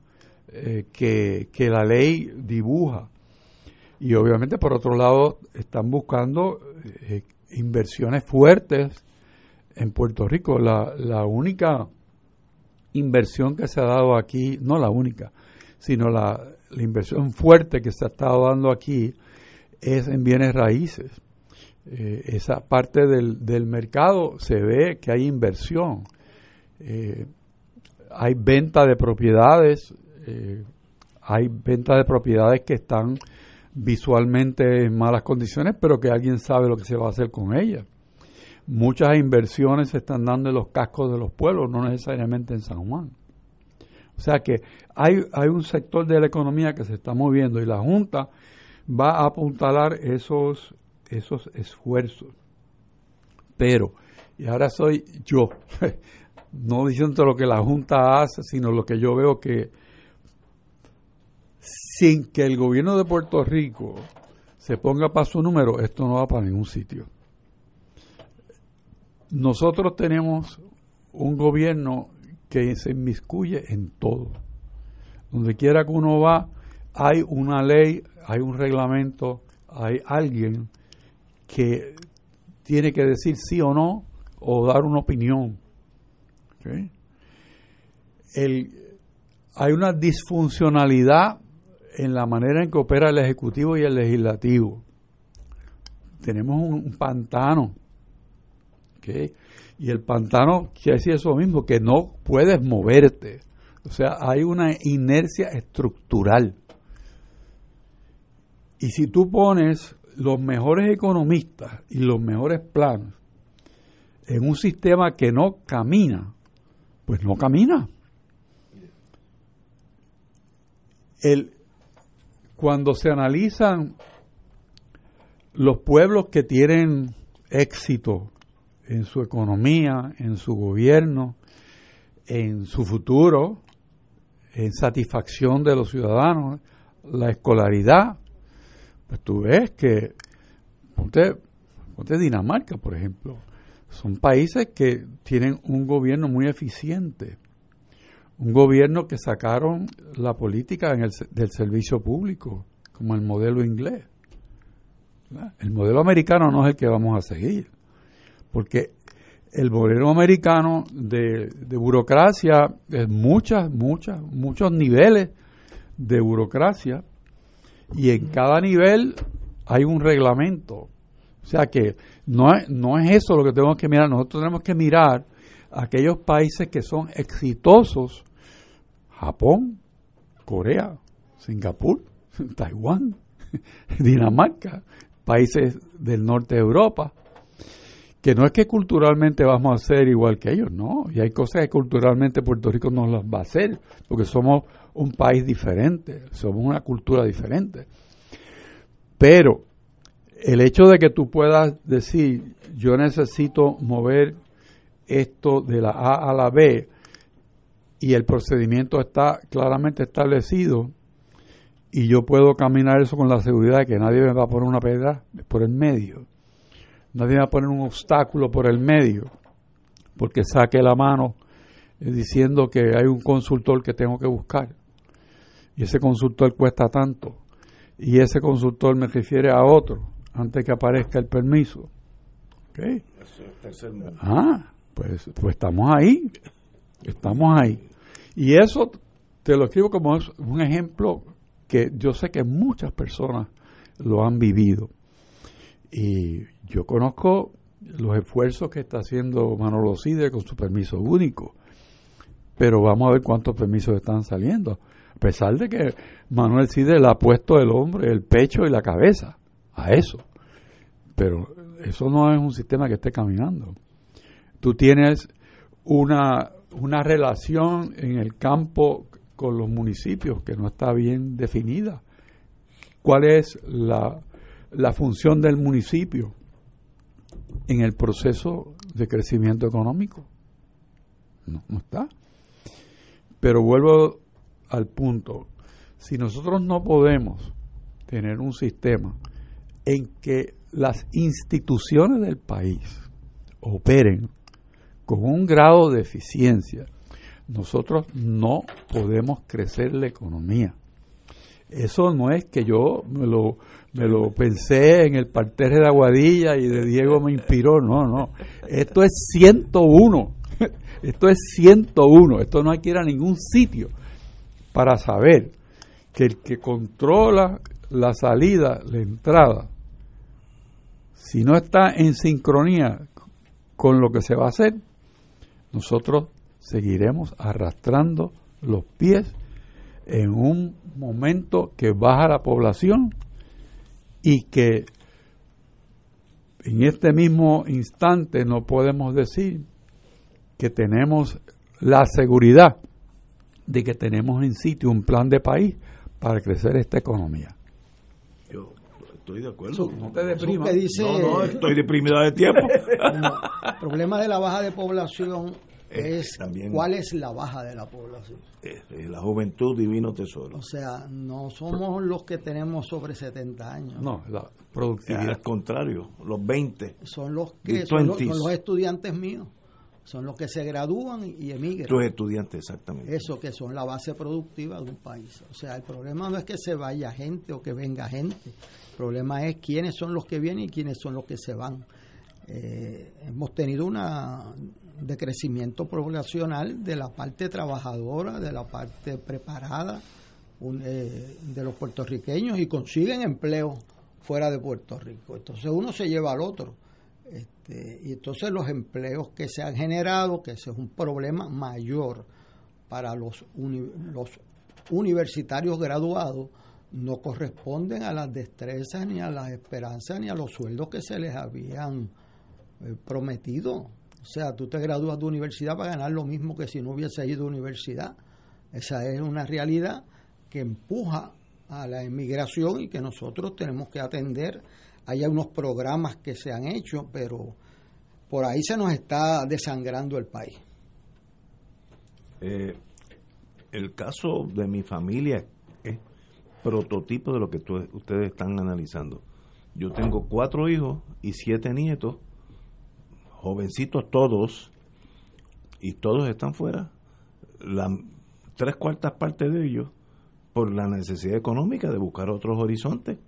eh, que, la ley dibuja. Y obviamente, por otro lado, están buscando eh, inversiones fuertes en Puerto Rico. La, la única inversión que se ha dado aquí, no la única, sino la, inversión fuerte que se ha estado dando aquí es en bienes raíces. Eh, esa parte del, del, mercado se ve que hay inversión. hay venta de propiedades eh, hay venta de propiedades que están visualmente en malas condiciones, pero que alguien sabe lo que se va a hacer con ellas. Muchas inversiones se están dando en los cascos de los pueblos, no necesariamente en San Juan. O sea que hay, hay un sector de la economía que se está moviendo y la Junta va a apuntalar esos, esos esfuerzos. Pero, y ahora soy yo, [laughs] no diciendo lo que la Junta hace, sino lo que yo veo que sin que el gobierno de Puerto Rico se ponga para su número, esto no va para ningún sitio. Nosotros tenemos un gobierno que se inmiscuye en todo. Donde quiera que uno va, hay una ley, hay un reglamento, hay alguien que tiene que decir sí o no o dar una opinión. hay una disfuncionalidad en la manera en que opera el Ejecutivo y el Legislativo. Tenemos un, pantano. Y el pantano quiere decir eso mismo, que no puedes moverte. O sea, hay una inercia estructural. Y si tú pones los mejores economistas y los mejores planos en un sistema que no camina, pues no camina. El, cuando se analizan los pueblos que tienen éxito en su economía, en su gobierno, en su futuro, en satisfacción de los ciudadanos, la escolaridad, pues tú ves que, ponte, ponte Dinamarca, por ejemplo, son países que tienen un gobierno muy eficiente un gobierno que sacaron la política del servicio público, como el modelo inglés. El modelo americano no es el que vamos a seguir, porque el modelo americano de, de burocracia es muchas, muchas, muchos niveles de burocracia y en cada nivel hay un reglamento. O sea que no no es eso lo que tenemos que mirar, nosotros tenemos que mirar aquellos países que son exitosos, Japón, Corea, Singapur, [laughs] Taiwán, [laughs] Dinamarca, países del norte de Europa, que no es que culturalmente vamos a ser igual que ellos, no, y hay cosas que culturalmente Puerto Rico no las va a hacer, porque somos un país diferente, somos una cultura diferente. Pero el hecho de que tú puedas decir, yo necesito mover esto de la A a la B y el procedimiento está claramente establecido y yo puedo caminar eso con la seguridad de que nadie me va a poner una piedra por el medio, nadie va a poner un obstáculo por el medio, porque saque la mano eh, diciendo que hay un consultor que tengo que buscar y ese consultor cuesta tanto y ese consultor me refiere a otro antes que aparezca el permiso. ¿Okay? Ah, pues, pues estamos ahí, estamos ahí. Y eso te lo escribo como un ejemplo que yo sé que muchas personas lo han vivido. Y yo conozco los esfuerzos que está haciendo Manolo Cide con su permiso único. Pero vamos a ver cuántos permisos están saliendo. A pesar de que Manuel Cide le ha puesto el hombre, el pecho y la cabeza a eso. Pero eso no es un sistema que esté caminando. Tú tienes una, una relación en el campo con los municipios que no está bien definida. ¿Cuál es la, la función del municipio en el proceso de crecimiento económico? No, está. Pero vuelvo al punto. Si nosotros no podemos tener un sistema en que las instituciones del país operen con un grado de eficiencia, nosotros no podemos crecer la economía. Eso no es que yo me lo, me lo pensé en el parterre de Aguadilla y de Diego me inspiró, no, no. Esto es 101. Esto es 101. Esto no hay que ir a ningún sitio para saber que el que controla la salida, la entrada si no está en sincronía con lo que se va a hacer, nosotros seguiremos arrastrando los pies en un momento que baja la población y que en este mismo instante no podemos decir que tenemos la seguridad de que tenemos en sitio un plan de país para crecer esta economía. Estoy de acuerdo. no te deprimas. no, no, estoy deprimido de tiempo. el problema de la baja de población eh, es cuál es la baja de la población. Eh, eh, la juventud divino tesoro. O sea, no somos los que tenemos sobre 70 años. No, la productividad. Al contrario, los 20. Son los que son los, estudiantes míos son los que se gradúan y emigran. Los estudiantes, exactamente. Eso, que son la base productiva de un país. O sea, el problema no es que se vaya gente o que venga gente. El problema es quiénes son los que vienen y quiénes son los que se van. Eh, hemos tenido una decrecimiento poblacional de la parte trabajadora, de la parte preparada eh, de los puertorriqueños y consiguen empleo fuera de Puerto Rico. Entonces uno se lleva al otro. Este, y entonces los empleos que se han generado, que ese es un problema mayor para los, los universitarios graduados, no corresponden a las destrezas, ni a las esperanzas, ni a los sueldos que se les habían eh, prometido. O sea, tú te gradúas de universidad para ganar lo mismo que si no hubiese ido a universidad. Esa es una realidad que empuja a la emigración y que nosotros tenemos que atender. Hay unos programas que se han hecho, pero por ahí se nos está desangrando el país. Eh, el caso de mi familia prototipo de lo que ustedes están analizando. Yo tengo cuatro hijos y siete nietos, jovencitos todos, y todos están fuera. La, tres cuartas partes de ellos por la necesidad económica de buscar otros horizontes.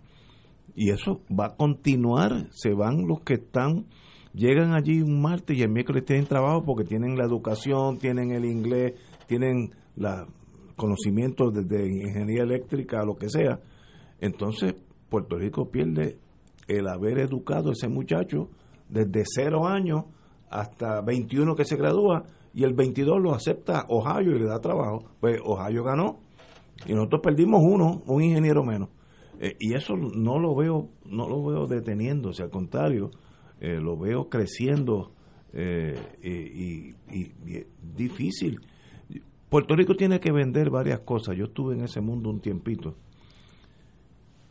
Y eso va a continuar. Se van los que están, llegan allí un martes y el miércoles tienen trabajo porque tienen la educación, tienen el inglés, tienen la conocimientos desde ingeniería eléctrica lo que sea, entonces Puerto Rico pierde el haber educado a ese muchacho desde cero años hasta 21 que se gradúa y el 22 lo acepta Ohio y le da trabajo. Pues Ohio ganó y nosotros perdimos uno, un ingeniero menos. Eh, y eso no lo veo no lo veo deteniéndose, al contrario, eh, lo veo creciendo eh, y, y, difícil. Puerto Rico tiene que vender varias cosas. Yo estuve en ese mundo un tiempito.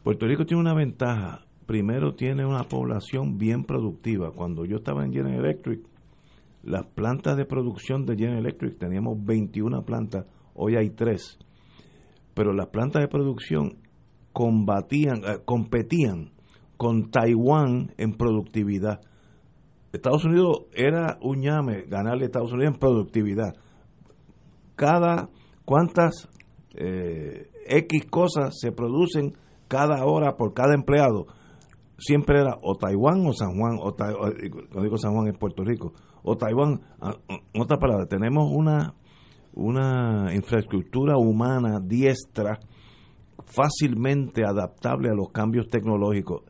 Puerto Rico tiene una ventaja. Primero tiene una población bien productiva. Cuando yo estaba en General Electric, las plantas de producción de General Electric teníamos 21 plantas, hoy hay 3. Pero las plantas de producción combatían, eh, competían con Taiwán en productividad. Estados Unidos era un llame ganarle a Estados Unidos en productividad. Cada cuántas eh, X cosas se producen cada hora por cada empleado. Siempre era o Taiwán o San Juan, o, no digo San Juan es Puerto Rico, o Taiwán. Ah, en otras palabras, tenemos una, una infraestructura humana diestra fácilmente adaptable a los cambios tecnológicos.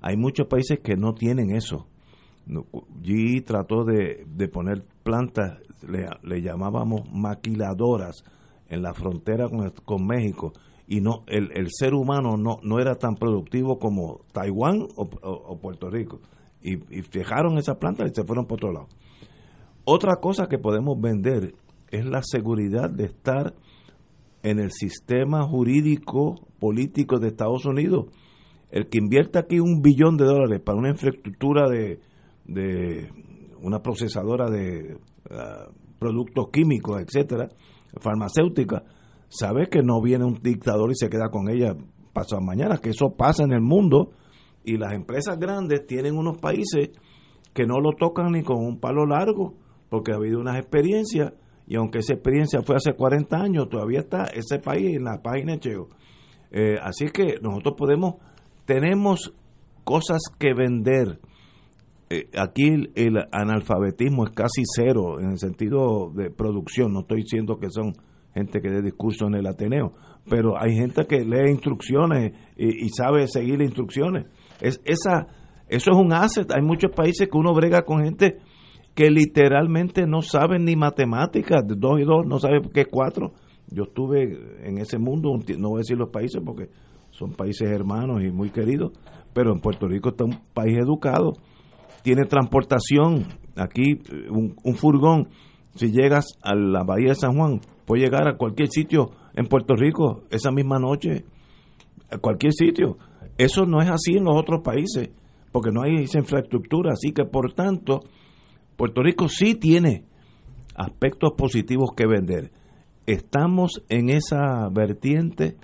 Hay muchos países que no tienen eso. Allí trató de, poner plantas, le, llamábamos maquiladoras en la frontera con, México y no el, el, ser humano no, no era tan productivo como Taiwán o, Puerto Rico. Y, y, fijaron esas plantas y se fueron por otro lado. Otra cosa que podemos vender es la seguridad de estar en el sistema jurídico político de Estados Unidos. El que invierta aquí un billón de dólares para una infraestructura de, de una procesadora de ah, productos químicos, etcétera, farmacéutica, sabe que no viene un dictador y se queda con ella pasado mañana, que eso pasa en el mundo y las empresas grandes tienen unos países que no lo tocan ni con un palo largo, porque ha habido unas experiencias y aunque esa experiencia fue hace 40 años, todavía está ese país en la página Cheo. Eh, así que nosotros podemos, tenemos cosas que vender. Eh, aquí el, analfabetismo es casi cero en el sentido de producción. No estoy diciendo que son gente que dé discurso en el Ateneo, pero hay gente que lee instrucciones y, sabe seguir instrucciones. Es, esa, eso es un asset. Hay muchos países que uno brega con gente que literalmente no saben ni matemáticas, dos y dos, no saben qué es cuatro. Yo estuve en ese mundo, no voy a decir los países porque son países hermanos y muy queridos, pero en Puerto Rico está un país educado, tiene transportación, aquí un, un furgón, si llegas a la Bahía de San Juan, puede llegar a cualquier sitio en Puerto Rico esa misma noche, a cualquier sitio. Eso no es así en los otros países, porque no hay esa infraestructura, así que por tanto Puerto Rico sí tiene aspectos positivos que vender. ¿Estamos en esa vertiente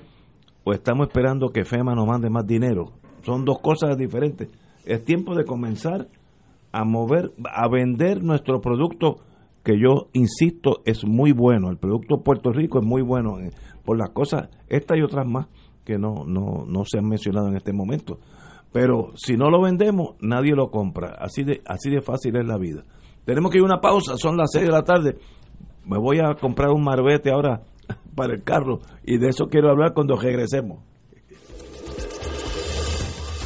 o estamos esperando que FEMA nos mande más dinero? Son dos cosas diferentes. Es tiempo de comenzar a mover, a vender nuestro producto que yo insisto es muy bueno. El producto Puerto Rico es muy bueno eh, por las cosas, estas y otras más que no, no, no se han mencionado en este momento. Pero si no lo vendemos, nadie lo compra. Así de, así de fácil es la vida. Tenemos que ir a una pausa, son las 6 de la tarde. Me voy a comprar un marbete ahora [laughs] para el carro y de eso quiero hablar cuando regresemos.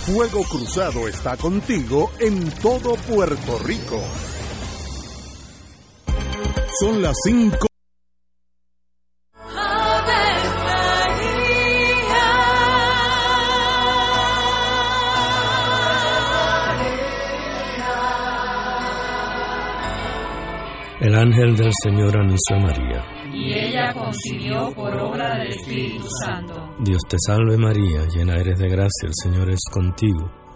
Fuego Cruzado está contigo en todo Puerto Rico. Son las 5. El ángel del Señor anunció a María. Y ella concibió por obra del Espíritu Santo. Dios te salve María, llena eres de gracia, el Señor es contigo.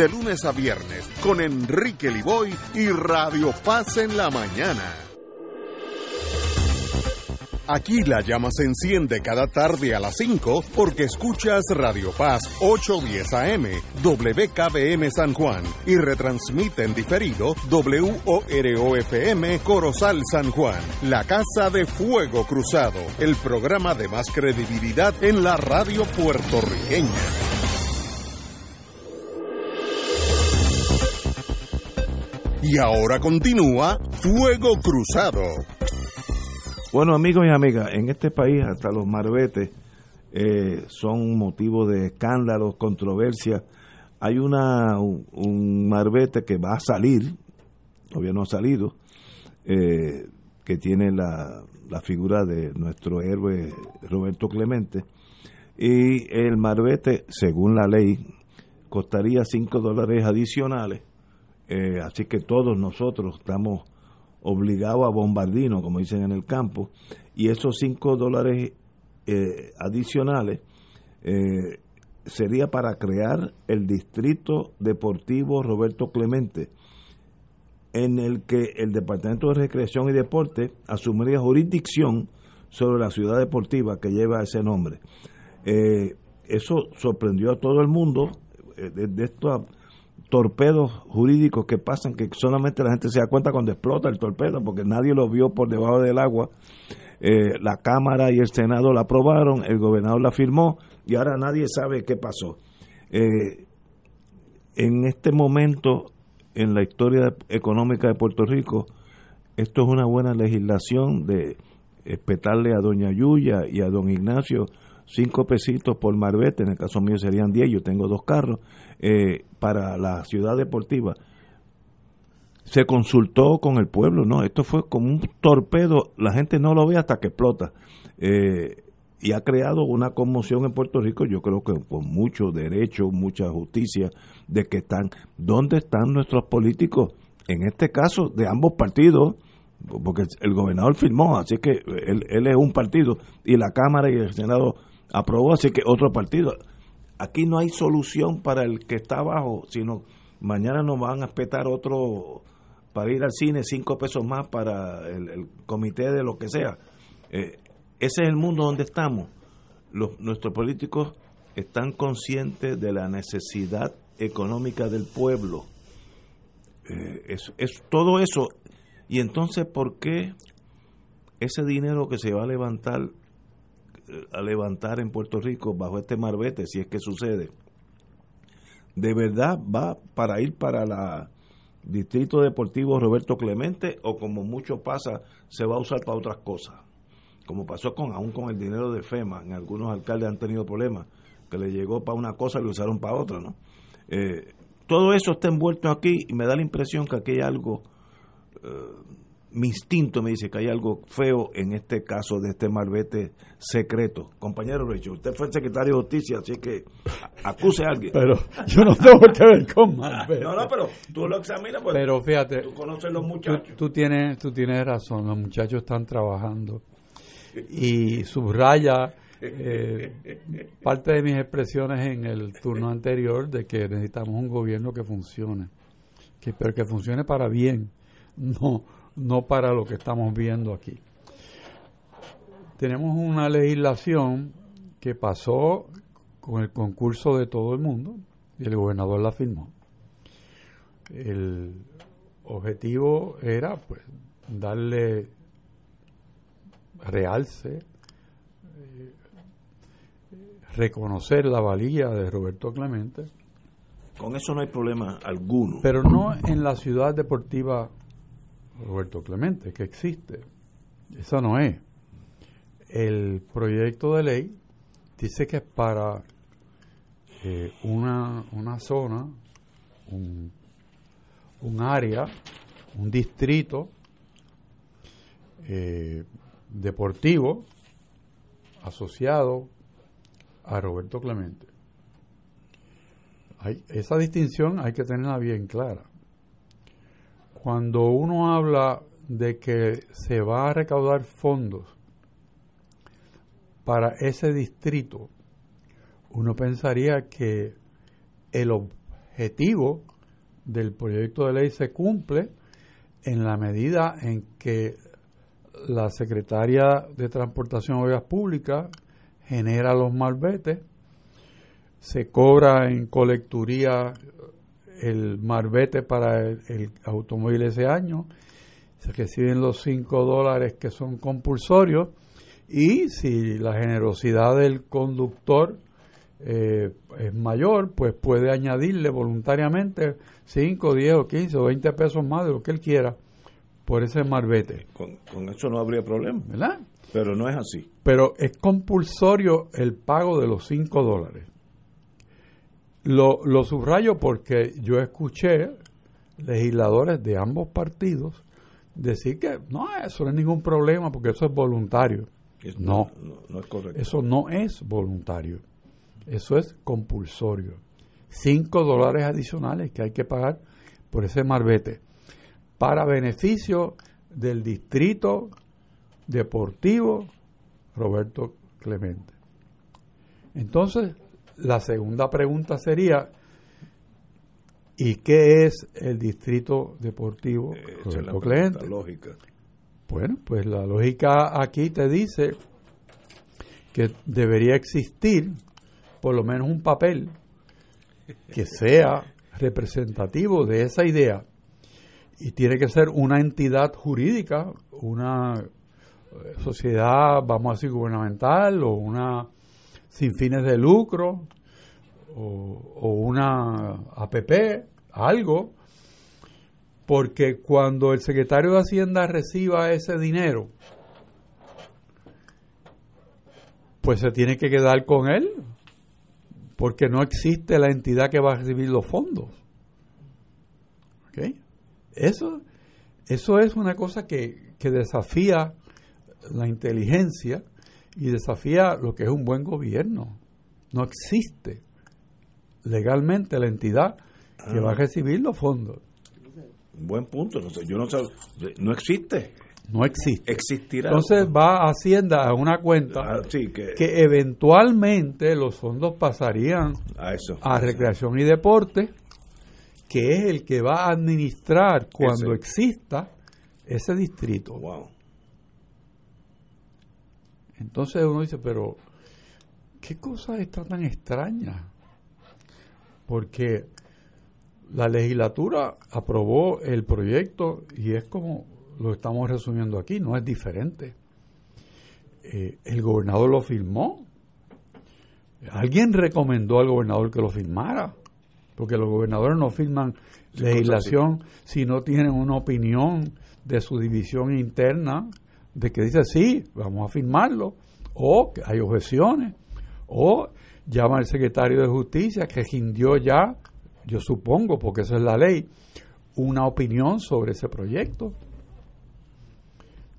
de lunes a viernes con Enrique Liboy y Radio Paz en la mañana. Aquí la llama se enciende cada tarde a las 5 porque escuchas Radio Paz 810 AM, WKBM San Juan y retransmite en diferido WOROFM Corozal San Juan, la Casa de Fuego Cruzado, el programa de más credibilidad en la radio puertorriqueña. Y ahora continúa Fuego Cruzado. Bueno, amigos y amigas, en este país hasta los marbetes eh, son motivo de escándalos, controversias. Hay una un, marbete que va a salir, todavía no ha salido, eh, que tiene la, la figura de nuestro héroe Roberto Clemente. Y el marbete, según la ley, costaría 5 dólares adicionales eh, así que todos nosotros estamos obligados a bombardino, como dicen en el campo, y esos 5 dólares eh, adicionales eh, sería para crear el Distrito Deportivo Roberto Clemente, en el que el Departamento de Recreación y Deporte asumiría jurisdicción sobre la ciudad deportiva que lleva ese nombre. eso sorprendió a todo el mundo. de, de esto torpedos jurídicos que pasan que solamente la gente se da cuenta cuando explota el torpedo porque nadie lo vio por debajo del agua. Eh, la Cámara y el Senado la aprobaron, el gobernador la firmó y ahora nadie sabe qué pasó. Eh, en este momento, en la historia económica de Puerto Rico, esto es una buena legislación de espetarle a doña Yuya y a don Ignacio cinco pesitos por marbete, en el caso mío serían diez, yo tengo dos carros, eh, para la ciudad deportiva. Se consultó con el pueblo, no, esto fue como un torpedo, la gente no lo ve hasta que explota. Eh, y ha creado una conmoción en Puerto Rico, yo creo que con mucho derecho, mucha justicia, de que están, ¿dónde están nuestros políticos? En este caso, de ambos partidos, porque el gobernador firmó, así que él, él es un partido, y la Cámara y el Senado aprobó, así que otro partido. Aquí no hay solución para el que está abajo, sino mañana nos van a espetar otro para ir al cine, cinco pesos más para el, comité de lo que sea. Eh, ese es el mundo donde estamos. Nuestros políticos están conscientes de la necesidad económica del pueblo. Eh, es todo eso. Y entonces, ¿por qué ese dinero que se va a levantar a levantar en Puerto Rico bajo este marbete, si es que sucede, de verdad va para ir para la Distrito Deportivo Roberto Clemente o como mucho pasa, se va a usar para otras cosas. Como pasó con aún con el dinero de FEMA, en algunos alcaldes han tenido problemas, que le llegó para una cosa y lo usaron para otra, ¿no? Eh, todo eso está envuelto aquí y me da la impresión que aquí hay algo eh, mi instinto me dice que hay algo feo en este caso de este malvete secreto. Compañero Richo, usted fue el secretario de Justicia, así que acuse a alguien. Pero yo no tengo que ver con malvete. No, no, pero tú lo examinas, pues, pero fíjate, tú conoces los muchachos. Tú, tienes, tú tienes razón, los muchachos están trabajando. Y subraya eh, parte de mis expresiones en el turno anterior de que necesitamos un gobierno que funcione, que, pero que funcione para bien, no no para lo que estamos viendo aquí. tenemos una legislación que pasó con el concurso de todo el mundo y el gobernador la firmó. El objetivo era pues darle realce, eh, reconocer la valía de Roberto Clemente. Con eso no hay problema alguno. Pero no en la ciudad deportiva Roberto Clemente, que existe. Esa no es. El proyecto de ley dice que para eh, una, una zona, un, un área, un distrito eh, deportivo asociado a Roberto Clemente. Esa distinción hay que tenerla bien clara. Cuando uno habla de que se va a recaudar fondos para ese distrito, uno pensaría que el objetivo del proyecto de ley se cumple en la medida en que la secretaria de Transportación y Obras Públicas genera los malbetes, se cobra en colecturía el marbete para el, automóvil ese año, se reciben los 5 dólares que son compulsorios y si la generosidad del conductor eh, es mayor, pues puede añadirle voluntariamente 5, 10 o 15 o 20 pesos más de lo que él quiera por ese marbete. Con, eso no habría problema. ¿Verdad? Pero no es así. Pero es compulsorio el pago de los 5 dólares. Lo, lo subrayo porque yo escuché legisladores de ambos partidos decir que no, eso no es ningún problema porque eso es voluntario. no, no, es correcto. Eso no es voluntario. Eso es compulsorio. Cinco dólares adicionales que hay que pagar por ese marbete para beneficio del distrito deportivo Roberto Clemente. Entonces, la segunda pregunta sería, ¿y qué es el distrito deportivo eh, Roberto Clemente? Lógica. Bueno, pues la lógica aquí te dice que debería existir por lo menos un papel que sea representativo de esa idea y tiene que ser una entidad jurídica, una eh, sociedad, vamos a decir, gubernamental o una sin fines de lucro o, una APP, algo, porque cuando el secretario de Hacienda reciba ese dinero, pues se tiene que quedar con él, porque no existe la entidad que va a recibir los fondos. Eso, eso es una cosa que, que desafía la inteligencia y desafía lo que es un buen gobierno. No existe legalmente la entidad que va a ah. recibir los fondos. Buen punto. Yo no no existe. No existe. Existirá. Entonces va Hacienda a una cuenta ah, que, eventualmente los fondos pasarían a, eso, a recreación y deporte, que es el que va a administrar cuando exista ese distrito. Wow. Entonces uno dice, pero ¿qué cosa está tan extraña? Porque la legislatura aprobó el proyecto y es como lo estamos resumiendo aquí, no es diferente. Eh, el gobernador lo firmó. Alguien recomendó al gobernador que lo firmara, porque los gobernadores no firman legislación si no tienen una opinión de su división interna de que dice sí, vamos a firmarlo, o que hay objeciones, o llama al secretario de justicia que rindió ya, yo supongo, porque esa es la ley, una opinión sobre ese proyecto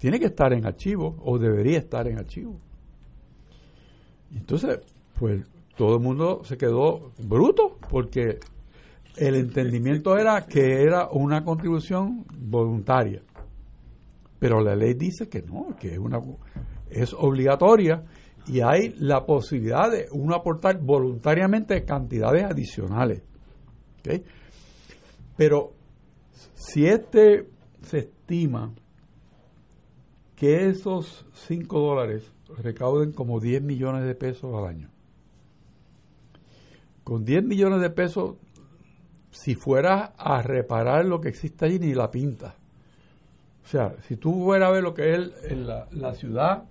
tiene que estar en archivo o debería estar en archivo. Entonces, pues todo el mundo se quedó bruto porque el entendimiento era que era una contribución voluntaria. Pero la ley dice que no, que es una es obligatoria y hay la posibilidad de uno aportar voluntariamente cantidades adicionales. Pero si este se estima que esos 5 dólares recauden como 10 millones de pesos al año. Con 10 millones de pesos, si fueras a reparar lo que existe allí, ni la pinta. O sea, si tú fueras a ver lo que es la, ciudad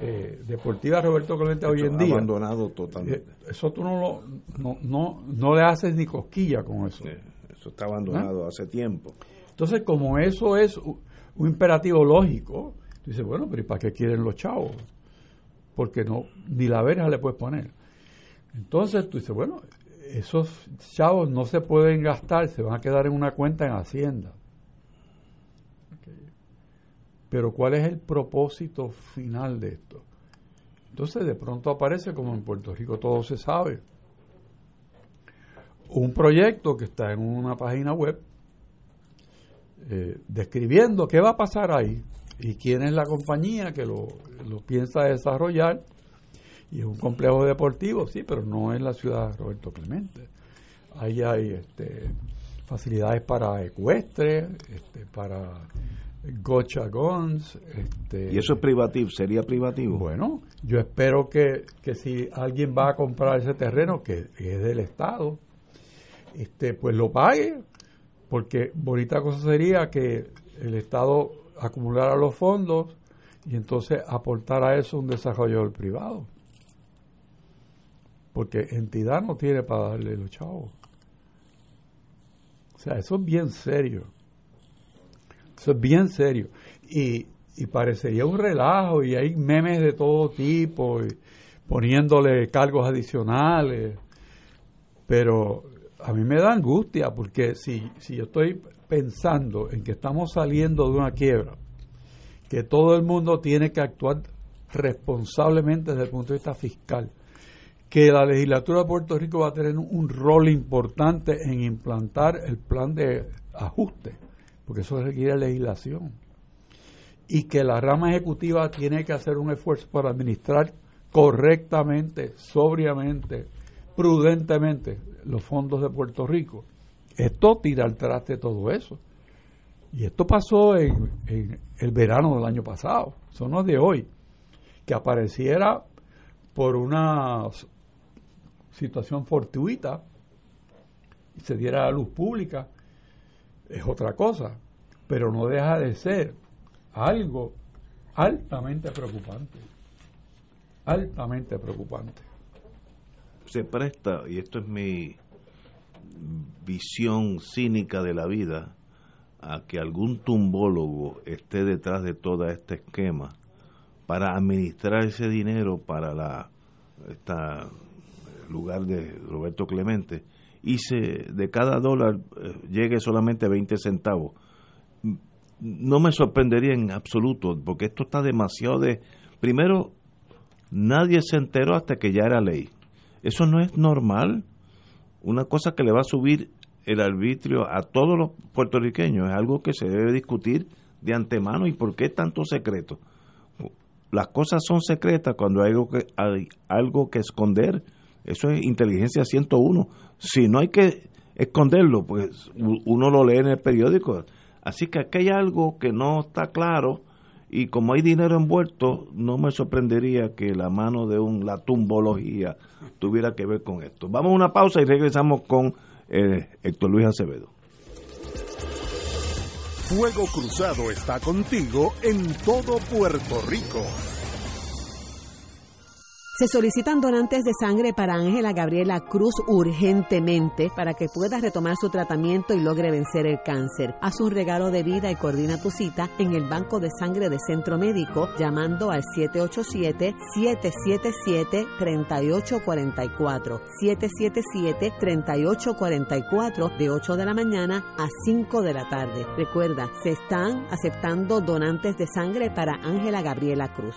eh, deportiva Roberto Clemente hoy en día. Abandonado totalmente. Eh, eso tú no, lo, no, no, no le haces ni cosquilla con eso. eso está abandonado ¿Ah? hace tiempo. Entonces, como eso es un imperativo lógico, tú dices, bueno, pero ¿y para qué quieren los chavos? Porque no, ni la verja le puedes poner. Entonces tú dices, bueno, esos chavos no se pueden gastar, se van a quedar en una cuenta en Hacienda. Pero ¿cuál es el propósito final de esto? Entonces de pronto aparece, como en Puerto Rico todo se sabe, un proyecto que está en una página web eh, describiendo qué va a pasar ahí y quién es la compañía que lo, lo piensa desarrollar y es un complejo deportivo, sí, pero no es la ciudad de Roberto Clemente. Ahí hay este, facilidades para ecuestres, este, para gocha guns. Este, ¿Y eso es privativo? ¿Sería privativo? Bueno, yo espero que, que si alguien va a comprar ese terreno, que, es del Estado, este, pues lo pague, porque bonita cosa sería que el Estado acumulara los fondos y entonces aportara a eso un desarrollo privado porque entidad no tiene para darle los chavos. O sea, eso es bien serio. Eso es bien serio. Y, y parecería un relajo y hay memes de todo tipo, y poniéndole cargos adicionales. Pero a mí me da angustia porque si, si yo estoy pensando en que estamos saliendo de una quiebra, que todo el mundo tiene que actuar responsablemente desde el punto de vista fiscal, que la legislatura de Puerto Rico va a tener un rol importante en implantar el plan de ajuste, porque eso requiere legislación, y que la rama ejecutiva tiene que hacer un esfuerzo para administrar correctamente, sobriamente, prudentemente los fondos de Puerto Rico. Esto tira al traste todo eso. Y esto pasó en, el verano del año pasado, eso no de hoy, que apareciera por una situación fortuita y se diera a luz pública, es otra cosa, pero no deja de ser algo altamente preocupante, altamente preocupante. Se presta, y esto es mi visión cínica de la vida, a que algún tumbólogo esté detrás de todo este esquema para administrar ese dinero para la lugar de Roberto Clemente, y se, de cada dólar eh, llegue solamente 20 centavos. No me sorprendería en absoluto, porque esto está demasiado de... Primero, nadie se enteró hasta que ya era ley. Eso no es normal. Una cosa que le va a subir el arbitrio a todos los puertorriqueños es algo que se debe discutir de antemano. ¿Y por qué tanto secreto? Las cosas son secretas cuando hay algo que, hay algo que esconder eso es inteligencia 101. Si no hay que esconderlo, pues uno lo lee en el periódico. Así que aquí hay algo que no está claro y como hay dinero envuelto, no me sorprendería que la mano de un, la tumbología tuviera que ver con esto. Vamos a una pausa y regresamos con eh, Héctor Luis Acevedo. Fuego Cruzado está contigo en todo Puerto Rico. Se solicitan donantes de sangre para Ángela Gabriela Cruz urgentemente para que pueda retomar su tratamiento y logre vencer el cáncer. Haz un regalo de vida y coordina tu cita en el Banco de Sangre de Centro Médico llamando al 787-777-3844. 777-3844 de 8 de la mañana a 5 de la tarde. Recuerda, se están aceptando donantes de sangre para Ángela Gabriela Cruz.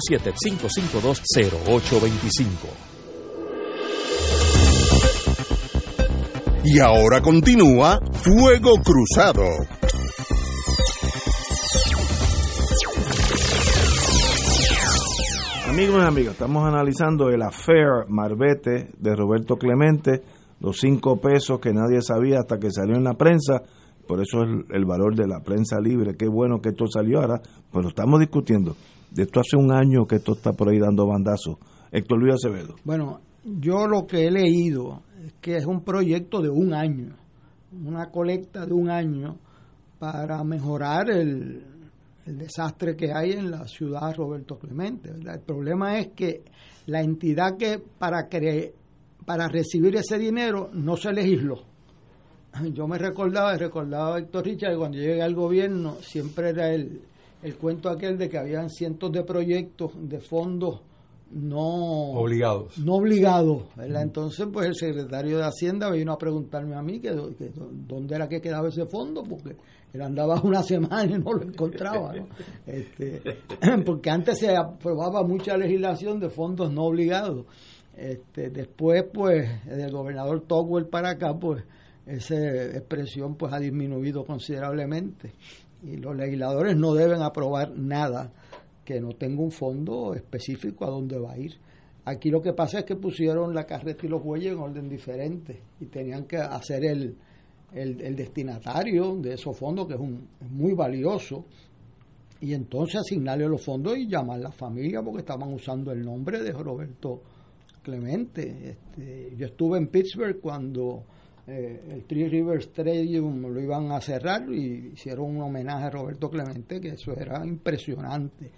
787-552-0825. Y ahora continúa Fuego Cruzado. Amigos y amigas, estamos analizando el affair Marbete de Roberto Clemente, los cinco pesos que nadie sabía hasta que salió en la prensa, por eso es el, el valor de la prensa libre, qué bueno que esto salió ahora, pero estamos discutiendo de esto hace un año que esto está por ahí dando bandazos. Héctor Luis Acevedo. Bueno, yo lo que he leído es que es un proyecto de un año, una colecta de un año para mejorar el, desastre que hay en la ciudad Roberto Clemente. El problema es que la entidad que para, para recibir ese dinero no se legisló. Yo me recordaba, recordaba a Héctor Richard, cuando llegué al gobierno siempre era el, el cuento aquel de que habían cientos de proyectos de fondos no obligados. No obligados. Entonces, pues el secretario de Hacienda vino a preguntarme a mí que, dónde era que quedaba ese fondo, porque él andaba una [laughs] semana y no lo encontraba. Este, [clears throat] porque antes se aprobaba mucha legislación de fondos no obligados. Este, después, pues, del gobernador Togwell para acá, pues, esa expresión pues ha disminuido considerablemente y los legisladores no deben aprobar nada que no tenga un fondo específico a dónde va a ir. Aquí lo que pasa es que pusieron la carreta y los bueyes en orden diferente y tenían que hacer el, el, destinatario de esos fondos, que es, un, muy valioso, y entonces asignarle los fondos y llamar a la familia porque estaban usando el nombre de Roberto Clemente. Este, yo estuve en Pittsburgh cuando eh, el Three Rivers Stadium lo iban a cerrar y hicieron un homenaje a Roberto Clemente, que eso era impresionante.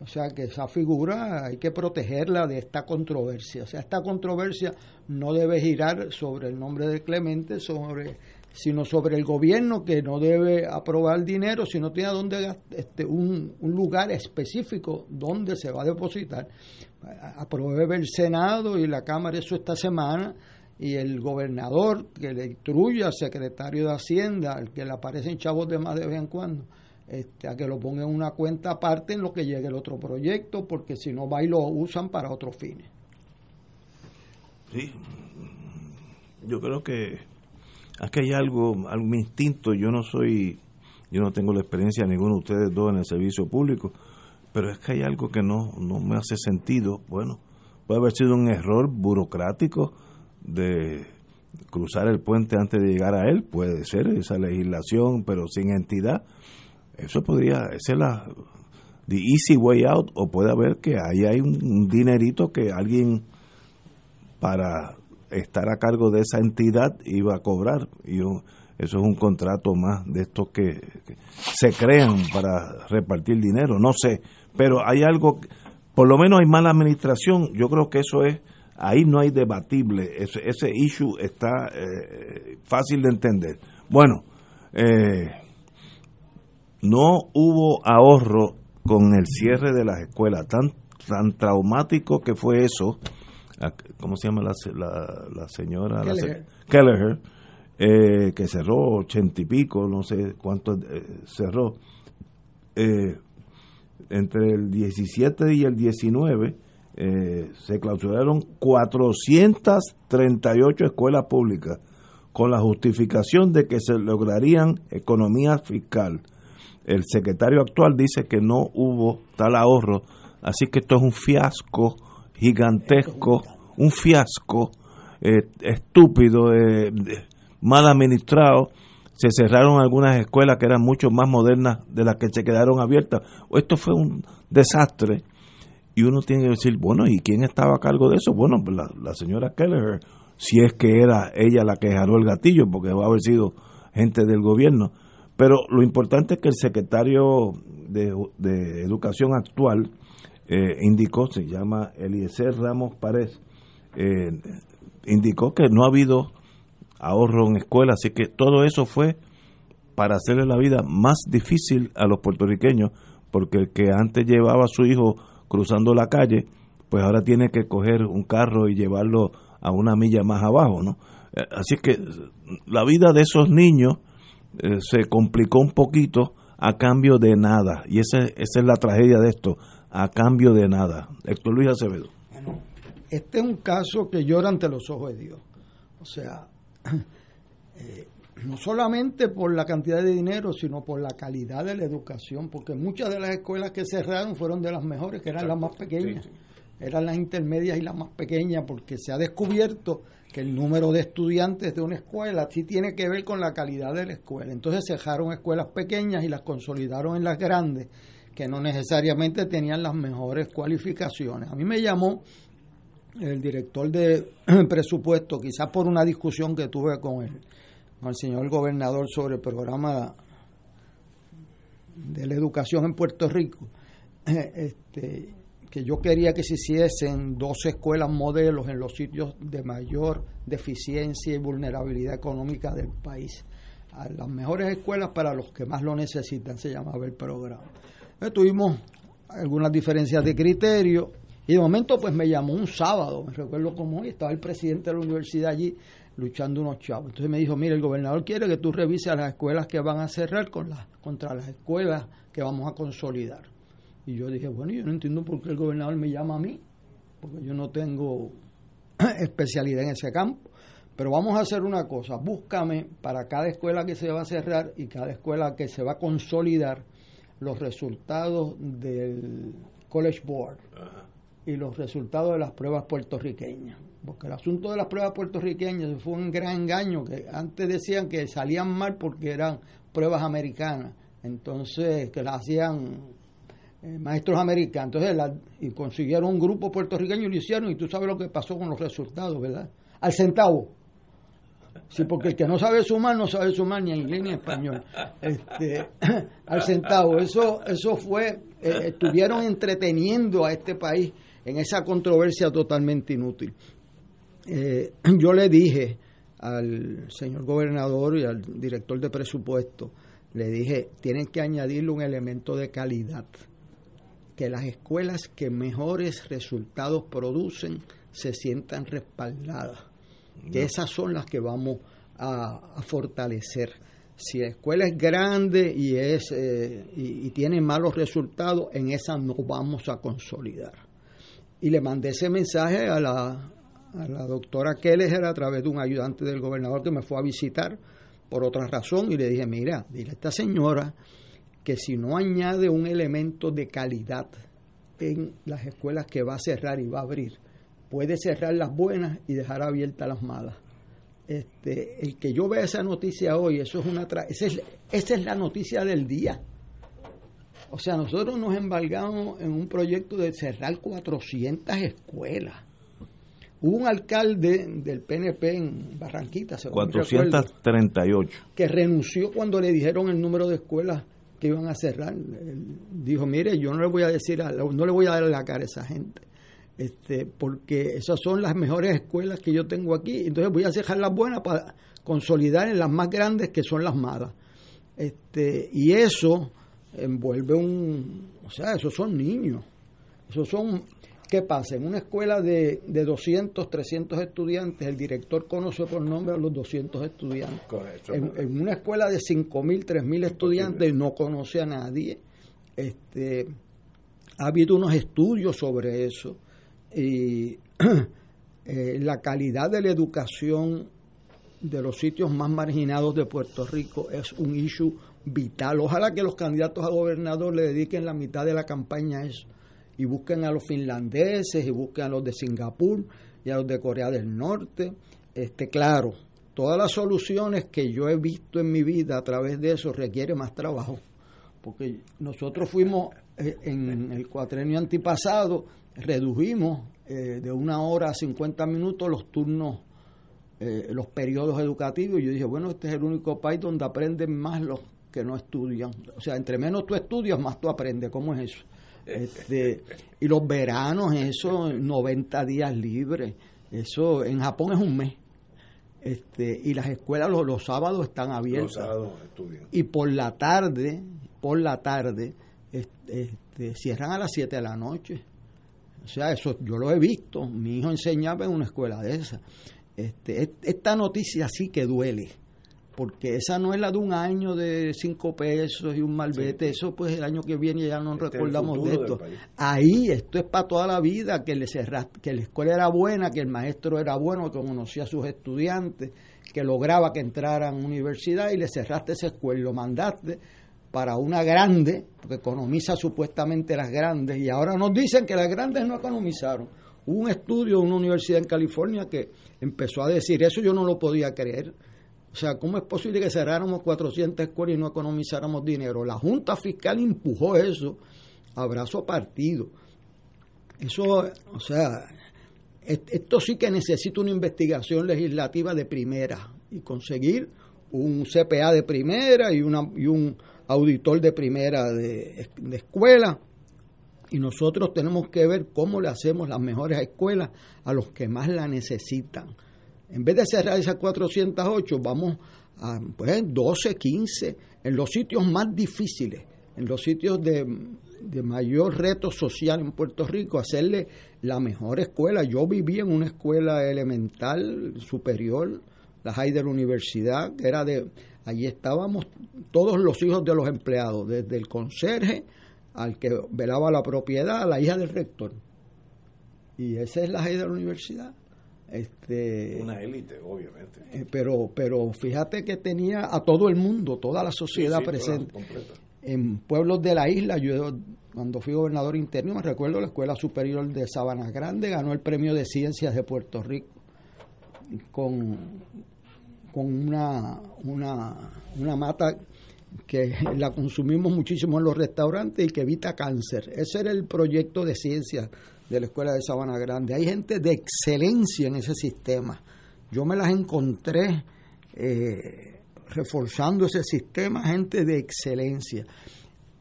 O sea que esa figura hay que protegerla de esta controversia. O sea, esta controversia no debe girar sobre el nombre de Clemente, sobre sino sobre el gobierno que no debe aprobar dinero si no tiene donde este, un, un lugar específico donde se va a depositar. Apruebe el Senado y la Cámara eso esta semana y el gobernador que le instruye al secretario de Hacienda, al que le aparecen chavos de más de vez en cuando, este, a que lo ponga en una cuenta aparte en lo que llegue el otro proyecto, porque si no va y lo usan para otros fines. Sí, yo creo que aquí hay algo, algún instinto, yo no soy, yo no tengo la experiencia de ninguno de ustedes dos en el servicio público, pero es que hay algo que no, no me hace sentido, bueno, puede haber sido un error burocrático, de cruzar el puente antes de llegar a él, puede ser esa legislación, pero sin entidad. Eso podría, ser la easy way out, o puede haber que ahí hay un, dinerito que alguien para estar a cargo de esa entidad iba a cobrar. Y eso es un contrato más de estos que, se crean para repartir dinero, no sé. Pero hay algo, por lo menos hay mala administración, yo creo que eso es ahí no hay debatible, ese, ese issue está eh, fácil de entender. Bueno, eh, no hubo ahorro con el cierre de las escuelas. Tan, tan traumático que fue eso. ¿Cómo se llama la, la, señora? Kelleher. Eh, que cerró ochenta y pico, no sé cuánto eh, cerró. Eh, entre el 17 y el 19 se clausuraron 438 escuelas públicas con la justificación de que se lograrían economía fiscal el secretario actual dice que no hubo tal ahorro, así que esto es un fiasco gigantesco, un fiasco eh, estúpido, eh, mal administrado. Se cerraron algunas escuelas que eran mucho más modernas de las que se quedaron abiertas. Esto fue un desastre. Y uno tiene que decir, bueno, ¿y quién estaba a cargo de eso? Bueno, pues la, señora Keller, si es que era ella la que jaló el gatillo, porque va a haber sido gente del gobierno pero lo importante es que el secretario de, Educación actual eh, indicó, se llama Eliezer Ramos Párez, eh, indicó que no ha habido ahorro en escuela, así que todo eso fue para hacerle la vida más difícil a los puertorriqueños, porque el que antes llevaba a su hijo cruzando la calle, pues ahora tiene que coger un carro y llevarlo a una milla más abajo, ¿no? Eh, así que la vida de esos niños eh, se complicó un poquito a cambio de nada. Y esa, es la tragedia de esto, a cambio de nada. Héctor Luis Acevedo. este es un caso que llora ante los ojos de Dios. O sea, [clears throat] eh, no solamente por la cantidad de dinero, sino por la calidad de la educación, porque muchas de las escuelas que cerraron fueron de las mejores, que eran las más pequeñas. Eran las intermedias y las más pequeñas, porque se ha descubierto que el número de estudiantes de una escuela sí tiene que ver con la calidad de la escuela. Entonces cerraron escuelas pequeñas y las consolidaron en las grandes, que no necesariamente tenían las mejores cualificaciones. A mí me llamó el director de [clears throat] presupuesto, quizás por una discusión que tuve con el, el señor gobernador sobre el programa de la educación en Puerto Rico. [clears throat] Este, que yo quería que se hiciesen dos escuelas modelos en los sitios de mayor deficiencia y vulnerabilidad económica del país. A las mejores escuelas para los que más lo necesitan, se llamaba el programa. tuvimos algunas diferencias de criterio y de momento pues me llamó un sábado, me recuerdo como hoy, estaba el presidente de la universidad allí luchando unos chavos. Entonces me dijo, mire, el gobernador quiere que tú revises las escuelas que van a cerrar con las, contra las escuelas que vamos a consolidar. Y yo dije, bueno, yo no entiendo por qué el gobernador me llama a mí, porque yo no tengo [clears throat] especialidad en ese campo. Pero vamos a hacer una cosa, búscame para cada escuela que se va a cerrar y cada escuela que se va a consolidar los resultados del College Board y los resultados de las pruebas puertorriqueñas. Porque el asunto de las pruebas puertorriqueñas fue un gran engaño, que antes decían que salían mal porque eran pruebas americanas, entonces que las hacían eh, maestros americanos. Entonces, y consiguieron un grupo puertorriqueño y lo hicieron, y tú sabes lo que pasó con los resultados, ¿verdad? Al centavo. Sí, porque el que no sabe sumar, no sabe sumar ni en inglés ni en español. Este, [coughs] al centavo. Eso, eso fue, eh, estuvieron entreteniendo a este país en esa controversia totalmente inútil. Eh, [clears throat] yo le dije al señor gobernador y al director de presupuesto, le dije, tienen que añadirle un elemento de calidad que las escuelas que mejores resultados producen se sientan respaldadas. Que esas son las que vamos a, fortalecer. Si la escuela es grande y, es, eh, y, tiene malos resultados, en esa no vamos a consolidar. Y le mandé ese mensaje a la, a la doctora Keller a través de un ayudante del gobernador que me fue a visitar por otra razón y le dije, mira, dile a esta señora que si no añade un elemento de calidad en las escuelas que va a cerrar y va a abrir, puede cerrar las buenas y dejar abiertas las malas. Este, el que yo vea esa noticia hoy, eso es una esa es, esa es la noticia del día. O sea, nosotros nos embargamos en un proyecto de cerrar 400 escuelas. Hubo un alcalde del PNP en Barranquita, 438, que renunció cuando le dijeron el número de escuelas que iban a cerrar. dijo, mire, yo no le voy a decir, no le voy a dar la cara a esa gente. este, porque esas son las mejores escuelas que yo tengo aquí. Entonces voy a dejar las buenas para consolidar en las más grandes que son las malas. Este, y eso envuelve un, o sea, esos son niños. Esos son, ¿qué pasa? En una escuela de, de 200, 300 estudiantes, el director conoce por nombre a los 200 estudiantes. En, una escuela de 5.000, 3.000 estudiantes no conoce a nadie. Este, ha habido unos estudios sobre eso y [clears throat] eh, la calidad de la educación de los sitios más marginados de Puerto Rico es un issue vital. Ojalá que los candidatos a gobernador le dediquen la mitad de la campaña a eso y busquen a los finlandeses y busquen a los de Singapur y a los de Corea del Norte. Este, claro, todas las soluciones que yo he visto en mi vida a través de eso requiere más trabajo, porque nosotros fuimos eh, en el cuatrenio antipasado, redujimos eh, de una hora a 50 minutos los turnos, eh, los periodos educativos, y yo dije, bueno, este es el único país donde aprenden más los que no estudian. O sea, entre menos tú estudias, más tú aprendes. ¿Cómo es eso? Este, y los veranos, eso, 90 días libres. Eso en Japón es un mes. Este, y las escuelas los, sábados están abiertas. Los sábados estudian. Y por la tarde, por la tarde, este, cierran a las 7 de la noche. O sea, eso yo lo he visto. Mi hijo enseñaba en una escuela de esa. Este, esta noticia sí que duele porque esa no es la de un año de cinco pesos y un malvete, eso pues el año que viene ya no este recordamos de esto. Ahí esto es para toda la vida, que, le que la escuela era buena, que el maestro era bueno, que conocía a sus estudiantes, que lograba que entraran a universidad y le cerraste esa escuela lo mandaste para una grande, porque economiza supuestamente las grandes, y ahora nos dicen que las grandes no economizaron. Hubo un estudio en una universidad en California que empezó a decir eso, yo no lo podía creer o sea, ¿cómo es posible que cerráramos 400 escuelas y no economizáramos dinero? La Junta Fiscal empujó eso a brazo partido. Eso, o sea, esto sí que necesita una investigación legislativa de primera y conseguir un CPA de primera y, una, y un auditor de primera de, de escuela. Y nosotros tenemos que ver cómo le hacemos las mejores escuelas a los que más la necesitan en vez de cerrar esas 408, vamos a pues, 12, 15, en los sitios más difíciles, en los sitios de, mayor reto social en Puerto Rico, hacerle la mejor escuela. Yo viví en una escuela elemental superior, la Haider Universidad, que era de, allí estábamos todos los hijos de los empleados, desde el conserje al que velaba la propiedad, a la hija del rector. Y esa es la Haider Universidad. Este, Una élite, obviamente. Eh, pero, pero fíjate que tenía a todo el mundo, toda la sociedad presente. en pueblos de la isla, yo cuando fui gobernador interno, me recuerdo la Escuela Superior de Sabana Grande ganó el Premio de Ciencias de Puerto Rico con, con una, una, una mata que [laughs] la consumimos muchísimo en los restaurantes y que evita cáncer. Ese era el proyecto de ciencias de la Escuela de Sabana Grande. Hay gente de excelencia en ese sistema. Yo me las encontré eh, reforzando ese sistema, gente de excelencia.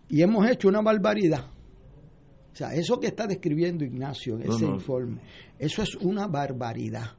Y hemos hecho una barbaridad. O sea, eso que está describiendo Ignacio en ese informe, eso es una barbaridad.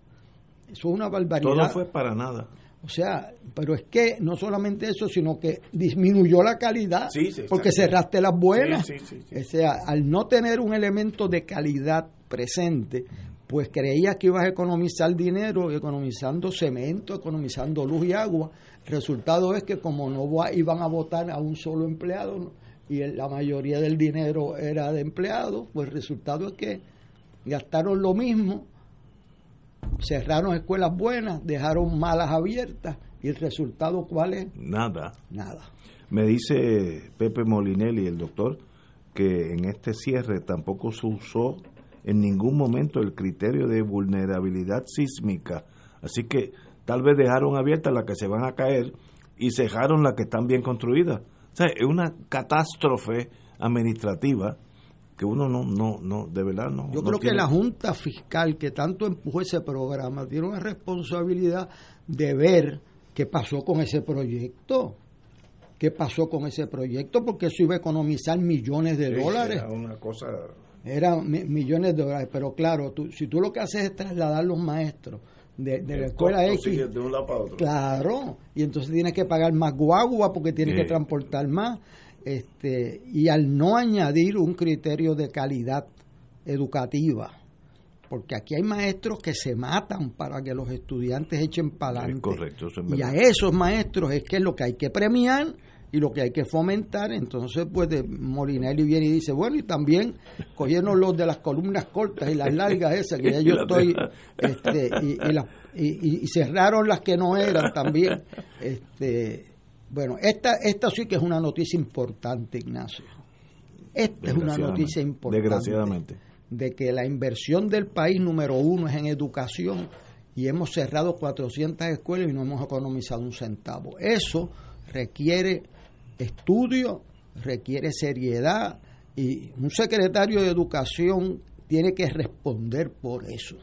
Eso es una barbaridad. Todo fue para nada. O sea, pero es que no solamente eso, sino que disminuyó la calidad porque cerraste las buenas. o sea, al no tener un elemento de calidad presente, pues creías que ibas a economizar dinero, economizando cemento, economizando luz y agua. El resultado es que como no iban a votar a un solo empleado y la mayoría del dinero era de empleados, pues el resultado es que gastaron lo mismo cerraron escuelas buenas, dejaron malas abiertas y el resultado cuál es? Nada. Nada. Me dice Pepe Molinelli, el doctor, que en este cierre tampoco se usó en ningún momento el criterio de vulnerabilidad sísmica. Así que tal vez dejaron abiertas las que se van a caer y cerraron las que están bien construidas. O sea, es una catástrofe administrativa que uno no, no, no, de verdad no. Yo creo que la Junta Fiscal que tanto empujó ese programa tiene una responsabilidad de ver qué pasó con ese proyecto. ¿Qué pasó con ese proyecto? Porque eso iba a economizar millones de dólares. Era una cosa Eran millones de dólares. Pero claro, tú, si tú lo que haces es trasladar los maestros de, la escuela X. De un lado para otro. Claro, y entonces tienes que pagar más guagua porque tienes que transportar más. Este, y al no añadir un criterio de calidad educativa, porque aquí hay maestros que se matan para que los estudiantes echen para adelante. correcto, y a esos maestros es que es lo que hay que premiar y lo que hay que fomentar. Entonces, pues de Morinelli viene y dice, bueno, y también cogieron los de las columnas cortas y las largas esas, que ya [laughs] yo estoy, [laughs] este, y, y, cerraron las que no eran también. Este, bueno, esta, esta sí que es una noticia importante, Ignacio. Esta es una noticia importante. Desgraciadamente. De que la inversión del país número uno es en educación y hemos cerrado 400 escuelas y no hemos economizado un centavo. Eso requiere estudio, requiere seriedad y un secretario de educación tiene que responder por eso.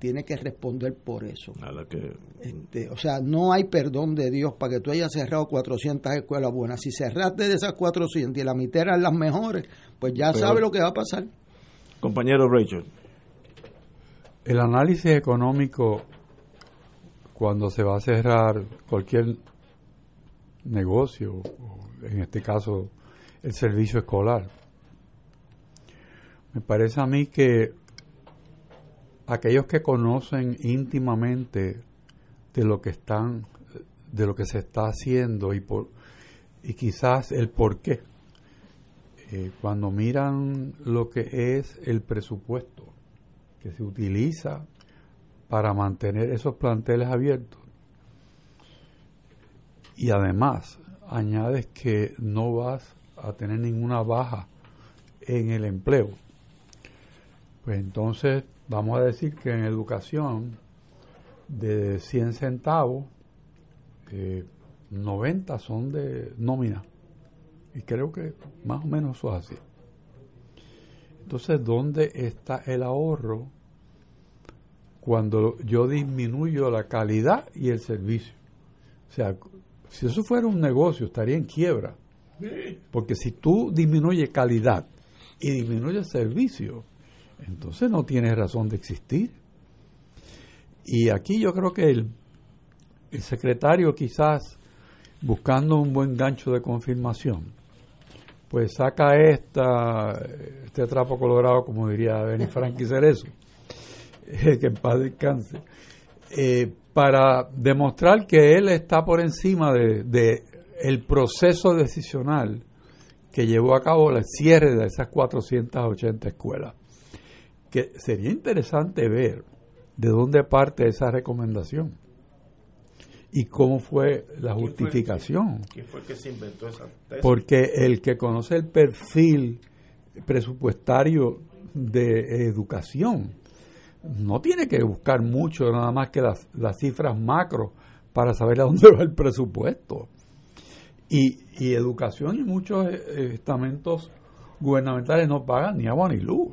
Tiene que responder por eso. que... Este, o sea, no hay perdón de Dios para que tú hayas cerrado 400 escuelas buenas. Si cerraste de esas 400 y la mitad eran las mejores, pues ya sabes lo que va a pasar. Compañero Rachel. El análisis económico, cuando se va a cerrar cualquier negocio, en este caso el servicio escolar. Me parece a mí que aquellos que conocen íntimamente de lo que están, de lo que se está haciendo y por y quizás el por qué, eh, cuando miran lo que es el presupuesto que se utiliza para mantener esos planteles abiertos, y además añades que no vas a tener ninguna baja en el empleo, pues entonces vamos a decir que en educación de 100 centavos, 90 son de nómina. Y creo que más o menos eso es así. Entonces, ¿dónde está el ahorro cuando yo disminuyo la calidad y el servicio? O sea, si eso fuera un negocio, estaría en quiebra. Porque si tú disminuyes calidad y disminuyes servicio, entonces no tienes razón de existir. Y aquí yo creo que el, secretario quizás buscando un buen gancho de confirmación, pues saca esta, este trapo colorado, como diría Benny Frankie Cerezo, [laughs] que en paz descanse, eh, para demostrar que él está por encima de, el proceso decisional que llevó a cabo el cierre de esas 480 escuelas. Que sería interesante ver de dónde parte esa recomendación y cómo fue la justificación. ¿Quién fue, que se inventó esa tesis? Porque el que conoce el perfil presupuestario de educación no tiene que buscar mucho, nada más que las, cifras macro para saber a dónde [laughs] va el presupuesto. Y, y educación y muchos eh, estamentos gubernamentales no pagan ni agua ni luz.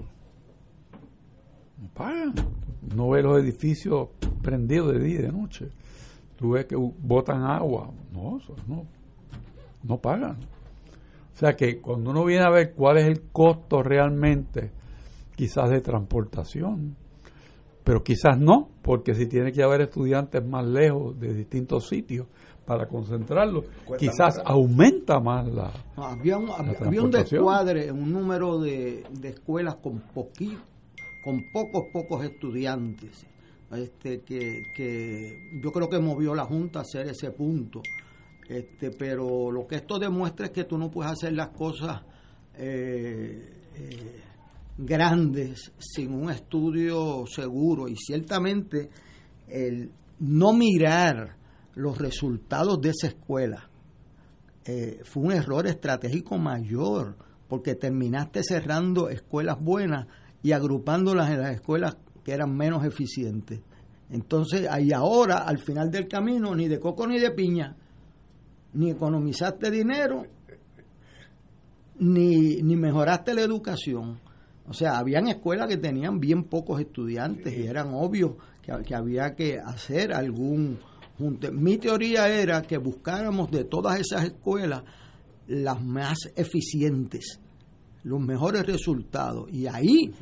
No pagan. No ve los edificios prendidos de día y de noche. Tú ves que botan agua. No, no, no pagan. O sea que cuando uno viene a ver cuál es el costo realmente, quizás de transportación, pero quizás no, porque si tiene que haber estudiantes más lejos de distintos sitios para concentrarlos, quizás aumenta más la. había, un, había un descuadre, un número de, escuelas con poquito, con pocos, pocos estudiantes, este que, que yo creo que movió la Junta a hacer ese punto. Este, pero lo que esto demuestra es que tú no puedes hacer las cosas eh, eh, grandes sin un estudio seguro y ciertamente el no mirar los resultados de esa escuela eh, fue un error estratégico mayor porque terminaste cerrando escuelas buenas y agrupándolas en las escuelas que eran menos eficientes. Entonces, ahí ahora, al final del camino, ni de coco ni de piña, ni economizaste dinero, ni, ni mejoraste la educación. O sea, habían escuelas que tenían bien pocos estudiantes y eran obvios que, había que hacer algún junte. Mi teoría era que buscáramos de todas esas escuelas las más eficientes, los mejores resultados y ahí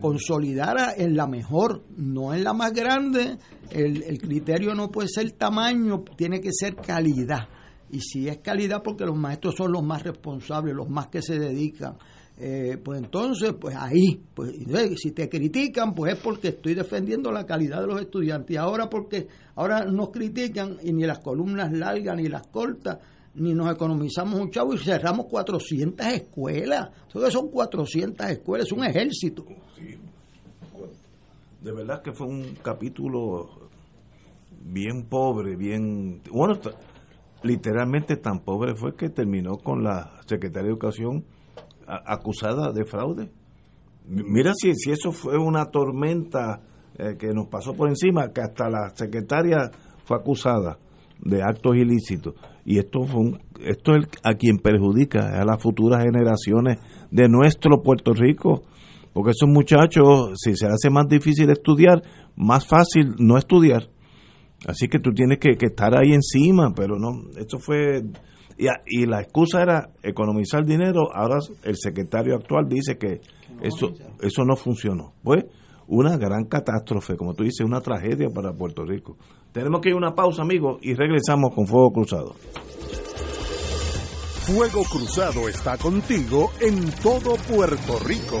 consolidar en la mejor, no en la más grande, el, el criterio no puede ser tamaño, tiene que ser calidad. Y si es calidad, porque los maestros son los más responsables, los más que se dedican. Eh, pues entonces, pues ahí, pues si te critican, pues es porque estoy defendiendo la calidad de los estudiantes. Y ahora porque ahora nos critican y ni las columnas largas ni las cortas, ni nos economizamos un chavo y cerramos 400 escuelas. Entonces son 400 escuelas, es un ejército. De verdad que fue un capítulo bien pobre, bien... Bueno, literalmente tan pobre fue que terminó con la Secretaría de Educación acusada de fraude. Mira si, si eso fue una tormenta eh, que nos pasó por encima, que hasta la secretaria fue acusada de actos ilícitos. Y esto, fue esto es a quien perjudica, a las futuras generaciones de nuestro Puerto Rico. Porque esos muchachos, si se hace más difícil estudiar, más fácil no estudiar. Así que tú tienes que, que estar ahí encima, pero no, esto fue... Y, y, la excusa era economizar dinero, ahora el secretario actual dice que eso, eso no funcionó. Pues una gran catástrofe, como tú dices, una tragedia para Puerto Rico. Tenemos que ir a una pausa, amigos, y regresamos con Fuego Cruzado. Fuego Cruzado está contigo en todo Puerto Rico.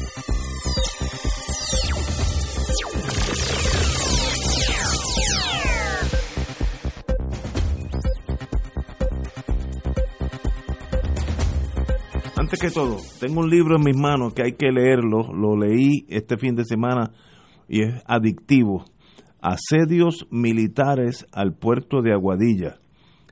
Que todo, tengo un libro en mis manos que hay que leerlo, lo leí este fin de semana y es adictivo. Asedios militares al puerto de Aguadilla,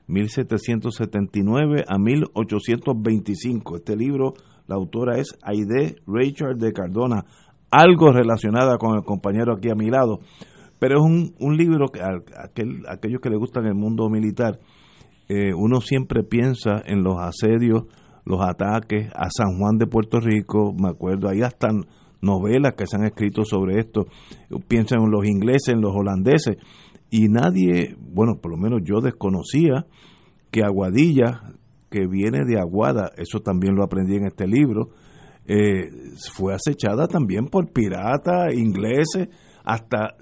1779 a 1825. Este libro, la autora es Aide Richard de Cardona, algo relacionada con el compañero aquí a mi lado, pero es un, un libro que a, aquel, aquellos que le gustan el mundo militar, eh, uno siempre piensa en los asedios los ataques a San Juan de Puerto Rico, me acuerdo, ahí están novelas que se han escrito sobre esto. Piensan en los ingleses, en los holandeses, y nadie, bueno, por lo menos yo desconocía que Aguadilla, que viene de Aguada, eso también lo aprendí en este libro, eh, fue acechada también por piratas ingleses, hasta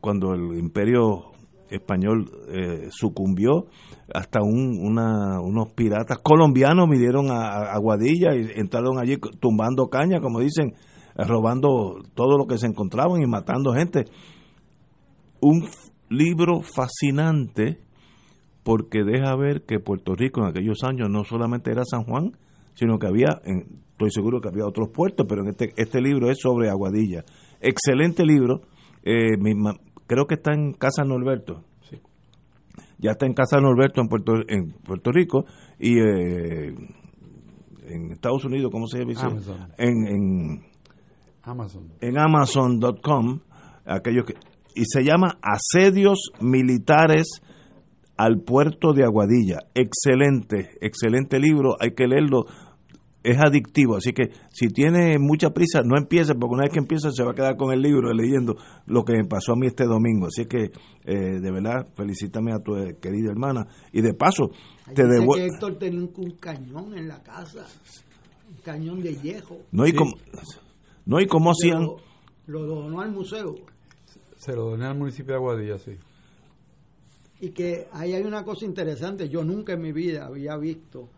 cuando el imperio español eh, sucumbió, hasta un, unos piratas colombianos vinieron a, Aguadilla y entraron allí tumbando caña, como dicen, robando todo lo que se encontraban y matando gente. Un libro fascinante porque deja ver que Puerto Rico en aquellos años no solamente era San Juan, sino que había, estoy seguro que había otros puertos, pero en este, este libro es sobre Aguadilla. Excelente libro, eh, creo que está en Casa Norberto. Ya está en Casa Norberto en Puerto, en Puerto Rico y eh, en Estados Unidos, ¿cómo se llama? Amazon. En, en Amazon. En Amazon.com, aquellos que y se llama Asedios Militares al Puerto de Aguadilla. Excelente, excelente libro, hay que leerlo. Es adictivo, así que si tiene mucha prisa, no empiece, porque una vez que empieza se va a quedar con el libro leyendo lo que me pasó a mí este domingo. Así que, eh, de verdad, felicítame a tu eh, querida hermana. Y de paso, te devuelvo. que Héctor tenía un, cañón en la casa, un cañón de viejo. No, y como, no, y cómo hacían. lo donó al museo. Se lo doné al municipio de Aguadilla, sí. Y que ahí hay una cosa interesante, yo nunca en mi vida había visto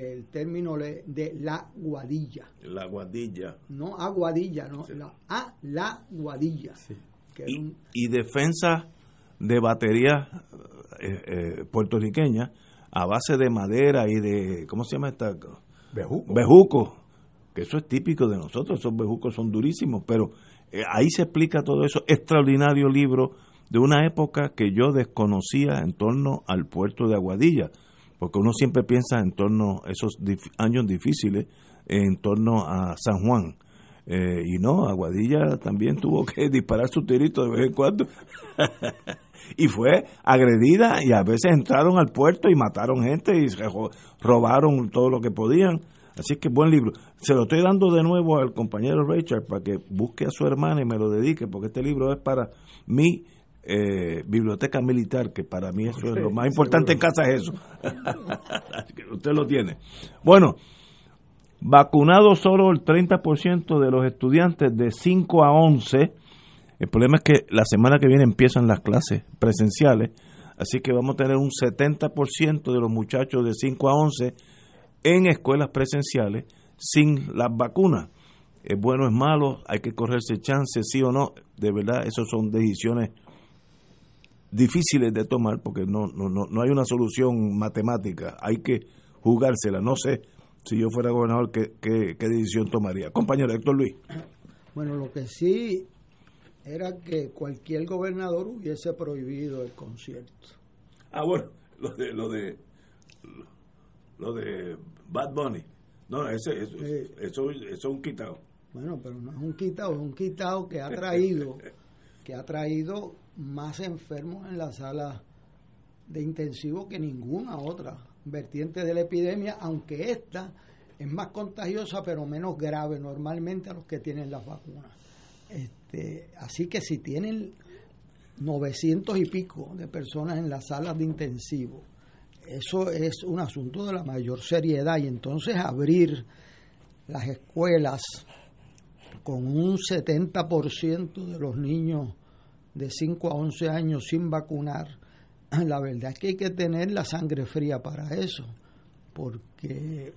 el término de la guadilla. La guadilla. No aguadilla, no, la, a la guadilla. Sí. y, defensa de baterías eh, eh, puertorriqueñas a base de madera y de, ¿cómo se llama esta? Bejuco. Bejuco, que eso es típico de nosotros, esos bejucos son durísimos, pero eh, ahí se explica todo eso. Extraordinario libro de una época que yo desconocía en torno al puerto de Aguadilla, porque uno siempre piensa en torno a esos años difíciles, en torno a San Juan. Eh, y no, Aguadilla también tuvo [laughs] que disparar su tirito de vez en cuando. [laughs] y fue agredida y a veces entraron al puerto y mataron gente y robaron todo lo que podían. Así que buen libro. Se lo estoy dando de nuevo al compañero Richard para que busque a su hermana y me lo dedique, porque este libro es para mi eh, biblioteca militar, que para mí eso es lo más importante en casa es eso. [laughs] Usted lo tiene. Bueno, vacunado solo el 30% de los estudiantes de 5 a 11. El problema es que la semana que viene empiezan las clases presenciales, así que vamos a tener un 70% de los muchachos de 5 a 11 en escuelas presenciales sin las vacunas. Es bueno, es malo, hay que correrse chances, sí o no. De verdad, esas son decisiones difíciles de tomar porque no, no, no, hay una solución matemática, hay que jugársela. No sé si yo fuera gobernador qué, qué, decisión tomaría. Compañero Héctor Luis. Bueno, lo que sí era que cualquier gobernador hubiese prohibido el concierto. Ah, bueno, lo de, lo de lo de Bad Bunny. No, ese, eso, eso, es un quitado. Bueno, pero no es un quitado, es un quitado que ha traído, [laughs] que ha traído más enfermos en la sala de intensivo que ninguna otra vertiente de la epidemia, aunque esta es más contagiosa pero menos grave normalmente a los que tienen las vacunas. Este, así que si tienen 900 y pico de personas en las salas de intensivo eso es un asunto de la mayor seriedad y entonces abrir las escuelas con un 70% de los niños de 5 a 11 años sin vacunar, [clears throat] la verdad es que hay que tener la sangre fría para eso, porque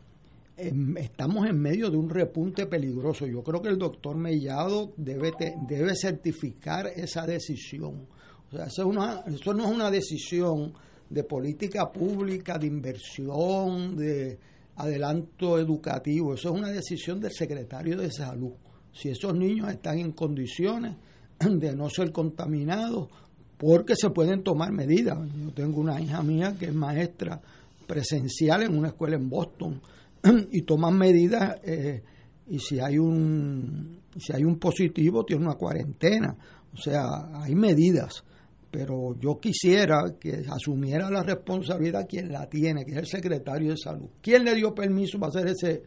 estamos en medio de un repunte peligroso. Yo creo que el doctor Mellado debe, debe certificar esa decisión. O sea, eso, eso no es una decisión de política pública, de inversión, de adelanto educativo. Eso es una decisión del secretario de salud. Si esos niños están en condiciones [clears throat] de no ser contaminados, porque se pueden tomar medidas. Yo tengo una hija mía que es maestra presencial en una escuela en Boston [clears throat] y toman medidas eh, y si hay un si hay un positivo tiene una cuarentena. O sea, hay medidas pero yo quisiera que asumiera la responsabilidad quien la tiene, que es el secretario de salud. ¿Quién le dio permiso para hacer ese,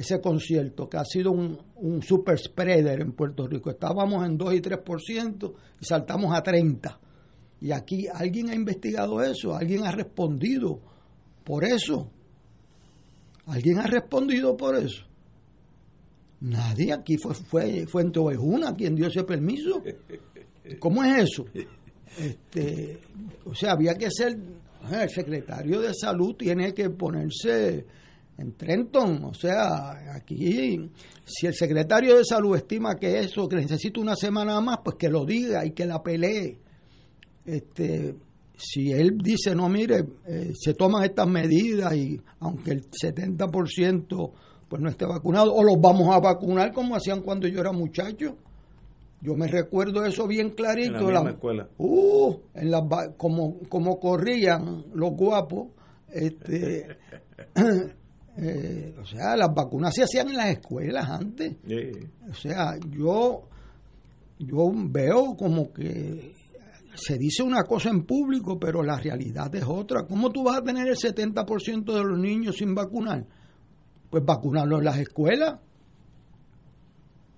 ese concierto, que ha sido un, un super spreader en Puerto Rico. Estábamos en 2 y 3% y saltamos a 30%. Y aquí alguien ha investigado eso, alguien ha respondido por eso. ¿Alguien ha respondido por eso? Nadie aquí fue, fue Fuente Ovejuna quien dio ese permiso. ¿Cómo es eso? Este, o sea, había que ser, el secretario de salud tiene que ponerse en Trenton, o sea, aquí, si el secretario de salud estima que eso, que necesita una semana más, pues que lo diga y que la pelee. Este, si él dice, no, mire, eh, se toman estas medidas y aunque el 70% pues no esté vacunado, o los vamos a vacunar como hacían cuando yo era muchacho. Yo me recuerdo eso bien clarito. En la, escuela. Uh, en la, como, como corrían los guapos. Este, [laughs] eh, o sea, las vacunas se hacían en las escuelas antes. O sea, yo, yo veo como que se dice una cosa en público, pero la realidad es otra. ¿Cómo tú vas a tener el 70% de los niños sin vacunar? Pues vacunarlos en las escuelas,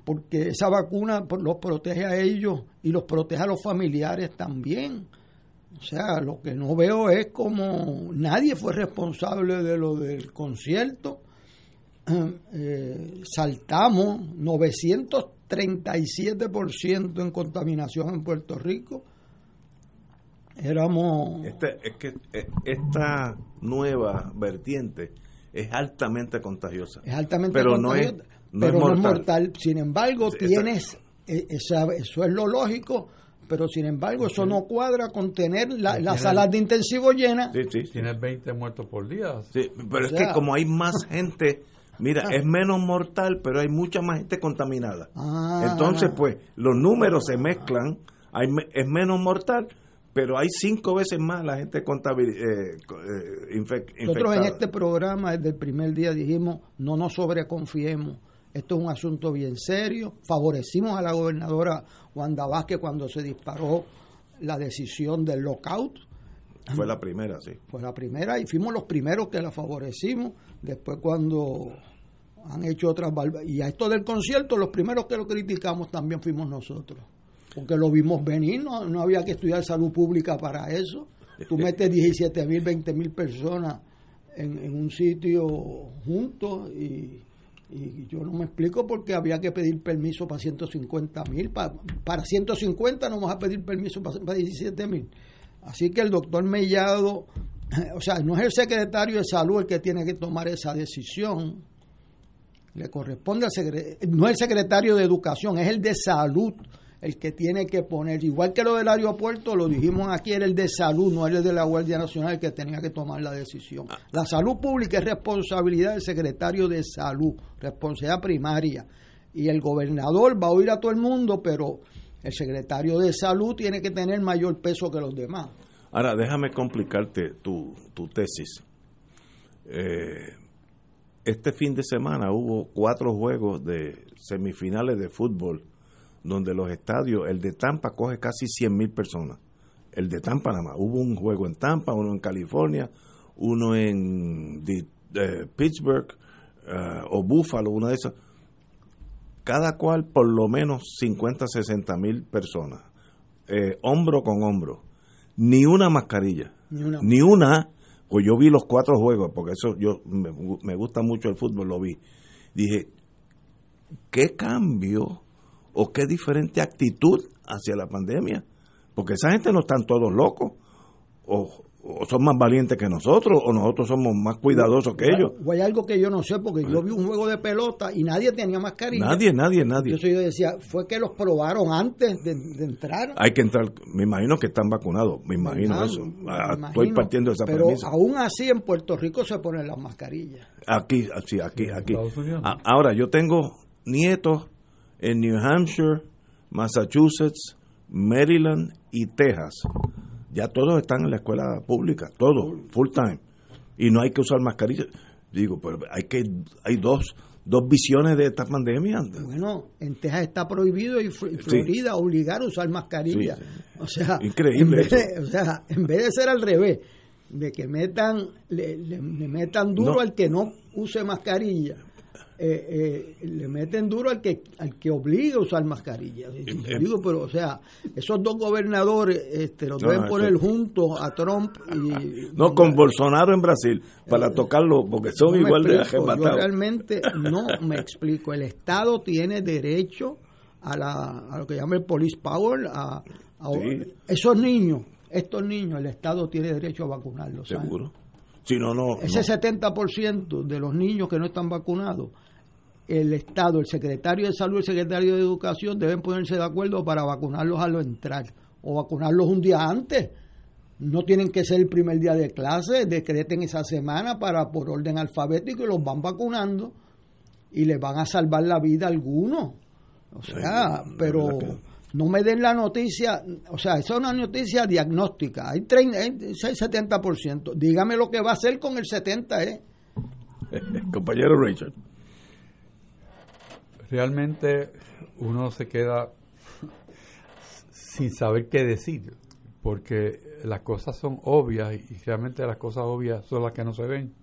porque esa vacuna los protege a ellos y los protege a los familiares también. O sea, lo que no veo es como nadie fue responsable de lo del concierto. [clears throat] Eh, saltamos 937% en contaminación en Puerto Rico éramos... Este, es que eh, esta nueva vertiente es altamente contagiosa. Es altamente pero contagiosa, no es, pero no es mortal. Sin embargo, tienes, eh, eso es lo lógico, pero sin embargo eso no cuadra con tener la, la sala de intensivo llena. Sí, sí, Tienes 20 muertos por día. Sí, pero es que como hay más [laughs] gente... Mira, es menos mortal, pero hay mucha más gente contaminada. Ah. Entonces, pues, los números se mezclan, hay, es menos mortal, pero hay cinco veces más la gente eh, eh Nosotros en este programa desde el primer día dijimos no nos sobreconfiemos, esto es un asunto bien serio, favorecimos a la gobernadora Wanda Vázquez cuando se disparó la decisión del lockout. Fue la primera, sí. Fue la primera y fuimos los primeros que la favorecimos, después cuando han hecho otras y a esto del concierto los primeros que lo criticamos también fuimos nosotros porque lo vimos venir, no, no había que estudiar salud pública para eso. Tú metes [laughs] 17 mil, 20 mil personas en, un sitio juntos y, yo no me explico por qué había que pedir permiso para 150 mil, para, para 150 no vamos a pedir permiso para, para 17 mil. Así que el doctor Mellado, [laughs] o sea, no es el secretario de salud el que tiene que tomar esa decisión, le corresponde al secretario, no es el secretario de educación, es el de salud el que tiene que poner, igual que lo del aeropuerto, lo dijimos aquí, era el de salud, no era el de la Guardia Nacional el que tenía que tomar la decisión. Ah. La salud pública es responsabilidad del secretario de salud, responsabilidad primaria. Y el gobernador va a oír a todo el mundo, pero el secretario de salud tiene que tener mayor peso que los demás. Ahora, déjame complicarte tu, tu tesis. Eh, este fin de semana hubo cuatro juegos de semifinales de fútbol donde los estadios, el de Tampa coge casi 100 mil personas. El de Tampa nada más. Hubo un juego en Tampa, uno en California, uno en eh, Pittsburgh eh, o Buffalo, una de esas. Cada cual por lo menos 50, 60 mil personas. Eh, hombro con hombro. Ni una mascarilla. Ni una. Ni una. Pues yo vi los cuatro juegos, porque eso yo me, me gusta mucho el fútbol, lo vi. Dije, ¿qué cambio o qué diferente actitud hacia la pandemia. Porque esa gente no están todos locos. O, son más valientes que nosotros, o nosotros somos más cuidadosos que ellos. O hay algo que yo no sé, porque yo vi un juego de pelota y nadie tenía mascarilla. Nadie, nadie, nadie. Yo, yo decía, fue que los probaron antes de, entrar. Hay que entrar, me imagino que están vacunados, me imagino eso. Ah, estoy partiendo de esa pero aún así en Puerto Rico se ponen las mascarillas. Aquí, aquí, aquí, aquí. Ahora, yo tengo nietos en New Hampshire, Massachusetts, Maryland y Texas. Ya todos están en la escuela pública, todos, full time. Y no hay que usar mascarilla. Digo, pero hay que hay dos dos visiones de esta pandemia. Bueno, en Texas está prohibido y Florida obligar a usar mascarilla. O sea, increíble. o sea, en vez de ser al revés, de que metan le, metan duro al que no use mascarilla eh, eh, le meten duro al que al que obliga a usar mascarilla. digo, pero o sea, esos dos gobernadores este, los deben poner juntos a Trump y no con Bolsonaro en Brasil para eh, tocarlo porque son igual de Yo realmente no me explico. El Estado tiene derecho a, la, a lo que llama el police power a, esos niños, estos niños, el Estado tiene derecho a vacunarlos. Seguro. Si no, no, Ese 70% de los niños que no están vacunados el Estado, el secretario de Salud el secretario de Educación deben ponerse de acuerdo para vacunarlos a lo entrar o vacunarlos un día antes. No tienen que ser el primer día de clase, decreten esa semana para por orden alfabético y los van vacunando y les van a salvar la vida a algunos. O sea, pero no me den la noticia, o sea, esa es una noticia diagnóstica, hay, 30, hay 70%, dígame lo que va a hacer con el 70%, ¿eh? Compañero Richard realmente uno se queda sin saber qué decir, porque las cosas son obvias y realmente las cosas obvias son las que no se ven.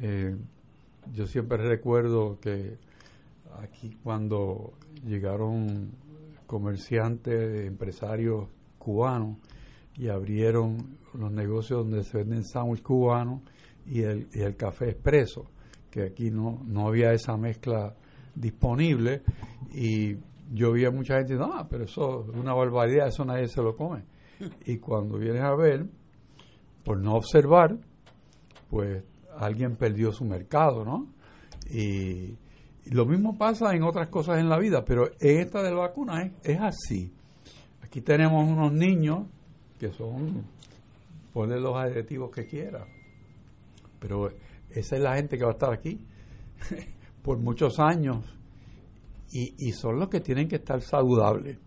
Eh, yo siempre recuerdo que aquí cuando llegaron comerciantes, empresarios cubanos y abrieron los negocios donde se venden sándwiches cubanos y el, y el café expreso, que aquí no, no había esa mezcla disponible y yo vi a mucha gente diciendo, ah, pero eso es una barbaridad, eso nadie se lo come. Y cuando vienes a ver, por no observar, pues alguien perdió su mercado, ¿no? Y, lo mismo pasa en otras cosas en la vida, pero esta de la vacuna es, es así. Aquí tenemos unos niños que son, ponle los adjetivos que quiera, pero esa es la gente que va a estar aquí. [laughs] por muchos años y, son los que tienen que estar saludables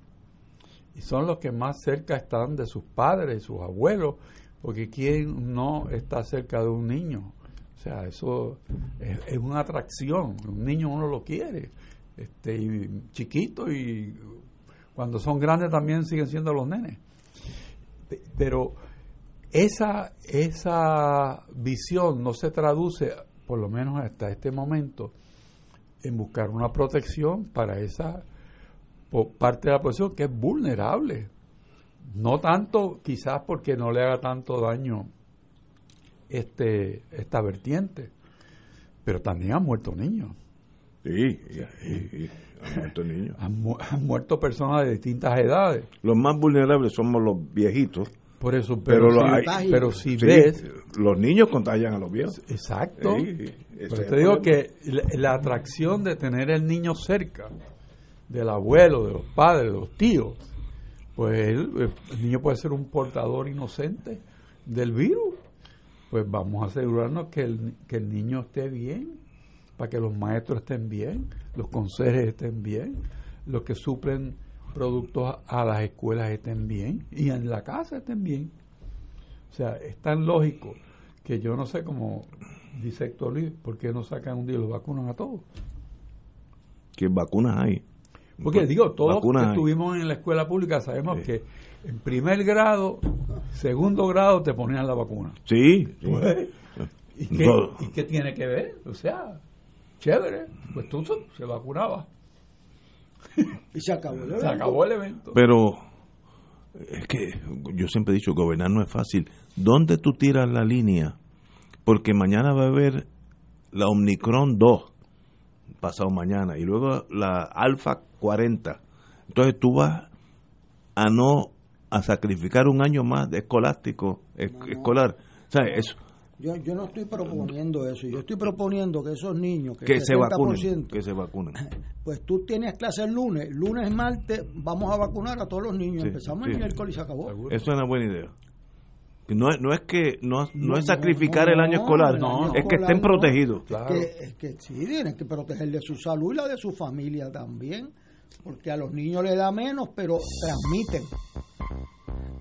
y son los que más cerca están de sus padres, sus abuelos, porque quién no está cerca de un niño. O sea, eso es, una atracción. Un niño uno lo quiere, este, y chiquito y cuando son grandes también siguen siendo los nenes. Pero esa, esa visión no se traduce, por lo menos hasta este momento, en buscar una protección para esa parte de la población que es vulnerable. No tanto quizás porque no le haga tanto daño este esta vertiente, pero también han muerto niños. Sí, han muerto niños. [laughs] Han, muerto personas de distintas edades. Los más vulnerables somos los viejitos. Por eso, pero, pero, si, ves... Los niños contagian a los viejos. Exacto. Pero te digo que la, atracción de tener el niño cerca, del abuelo, de los padres, de los tíos, pues el, niño puede ser un portador inocente del virus. Pues vamos a asegurarnos que el, que el niño esté bien, para que los maestros estén bien, los conserjes estén bien, los que suplen productos a las escuelas estén bien y en la casa estén bien. O sea, es tan lógico que yo no sé cómo dice Héctor Luis, ¿por qué no sacan un día los vacunan a todos? ¿Qué vacunas hay? Porque digo, todos que estuvimos en la escuela pública sabemos que en primer grado, segundo grado te ponían la vacuna. Sí. Pues, ¿y, qué, tiene que ver? O sea, chévere, pues tú se vacunaba. y se acabó el evento. Se acabó el evento. Pero es que yo siempre he dicho, gobernar no es fácil. ¿Dónde tú tiras la línea porque mañana va a haber la Omicron 2, pasado mañana, y luego la Alfa 40. Entonces tú vas a no a sacrificar un año más de escolástico, escolar. eso, yo, yo no estoy proponiendo eso, yo estoy proponiendo que esos niños que, se vacunen, que se vacunen. [laughs] Pues tú tienes clase el lunes, lunes, martes, vamos a vacunar a todos los niños, empezamos el miércoles y se acabó. Eso es una buena idea. No, no es que no, no es sacrificar el año escolar, es que estén protegidos. Es, que, sí, tienen que proteger de su salud y la de su familia también, porque a los niños les da menos, pero transmiten.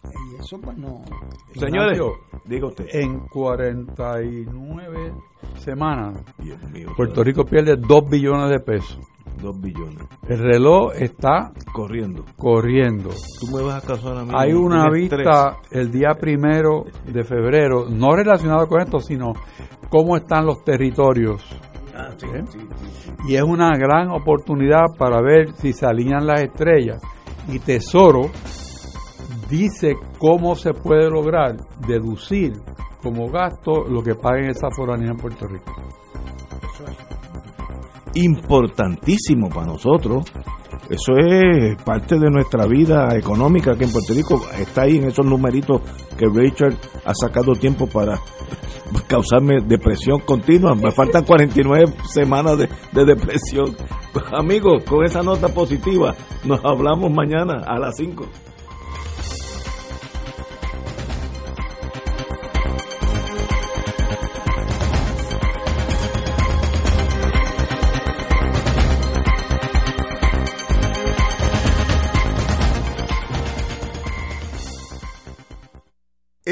Y eso pues no. Señores, diga usted. En 49 semanas, Puerto Rico pierde 2 billones de pesos. 2 billones. El reloj está corriendo. Corriendo. Tú me vas a casar a mí. Hay una vista el día primero de febrero, no relacionado con esto, sino cómo están los territorios Ah, ¿Eh? Y es una gran oportunidad para ver si se alinean las estrellas. Y Tesoro dice cómo se puede lograr deducir como gasto lo que paguen esa foranía en Puerto Rico. Importantísimo para nosotros. Eso es parte de nuestra vida económica que en Puerto Rico está ahí en esos numeritos que Richard ha sacado tiempo para [laughs] causarme depresión continua. Me faltan 49 semanas de, de depresión. Amigos, con esa nota positiva, nos hablamos mañana a las 5.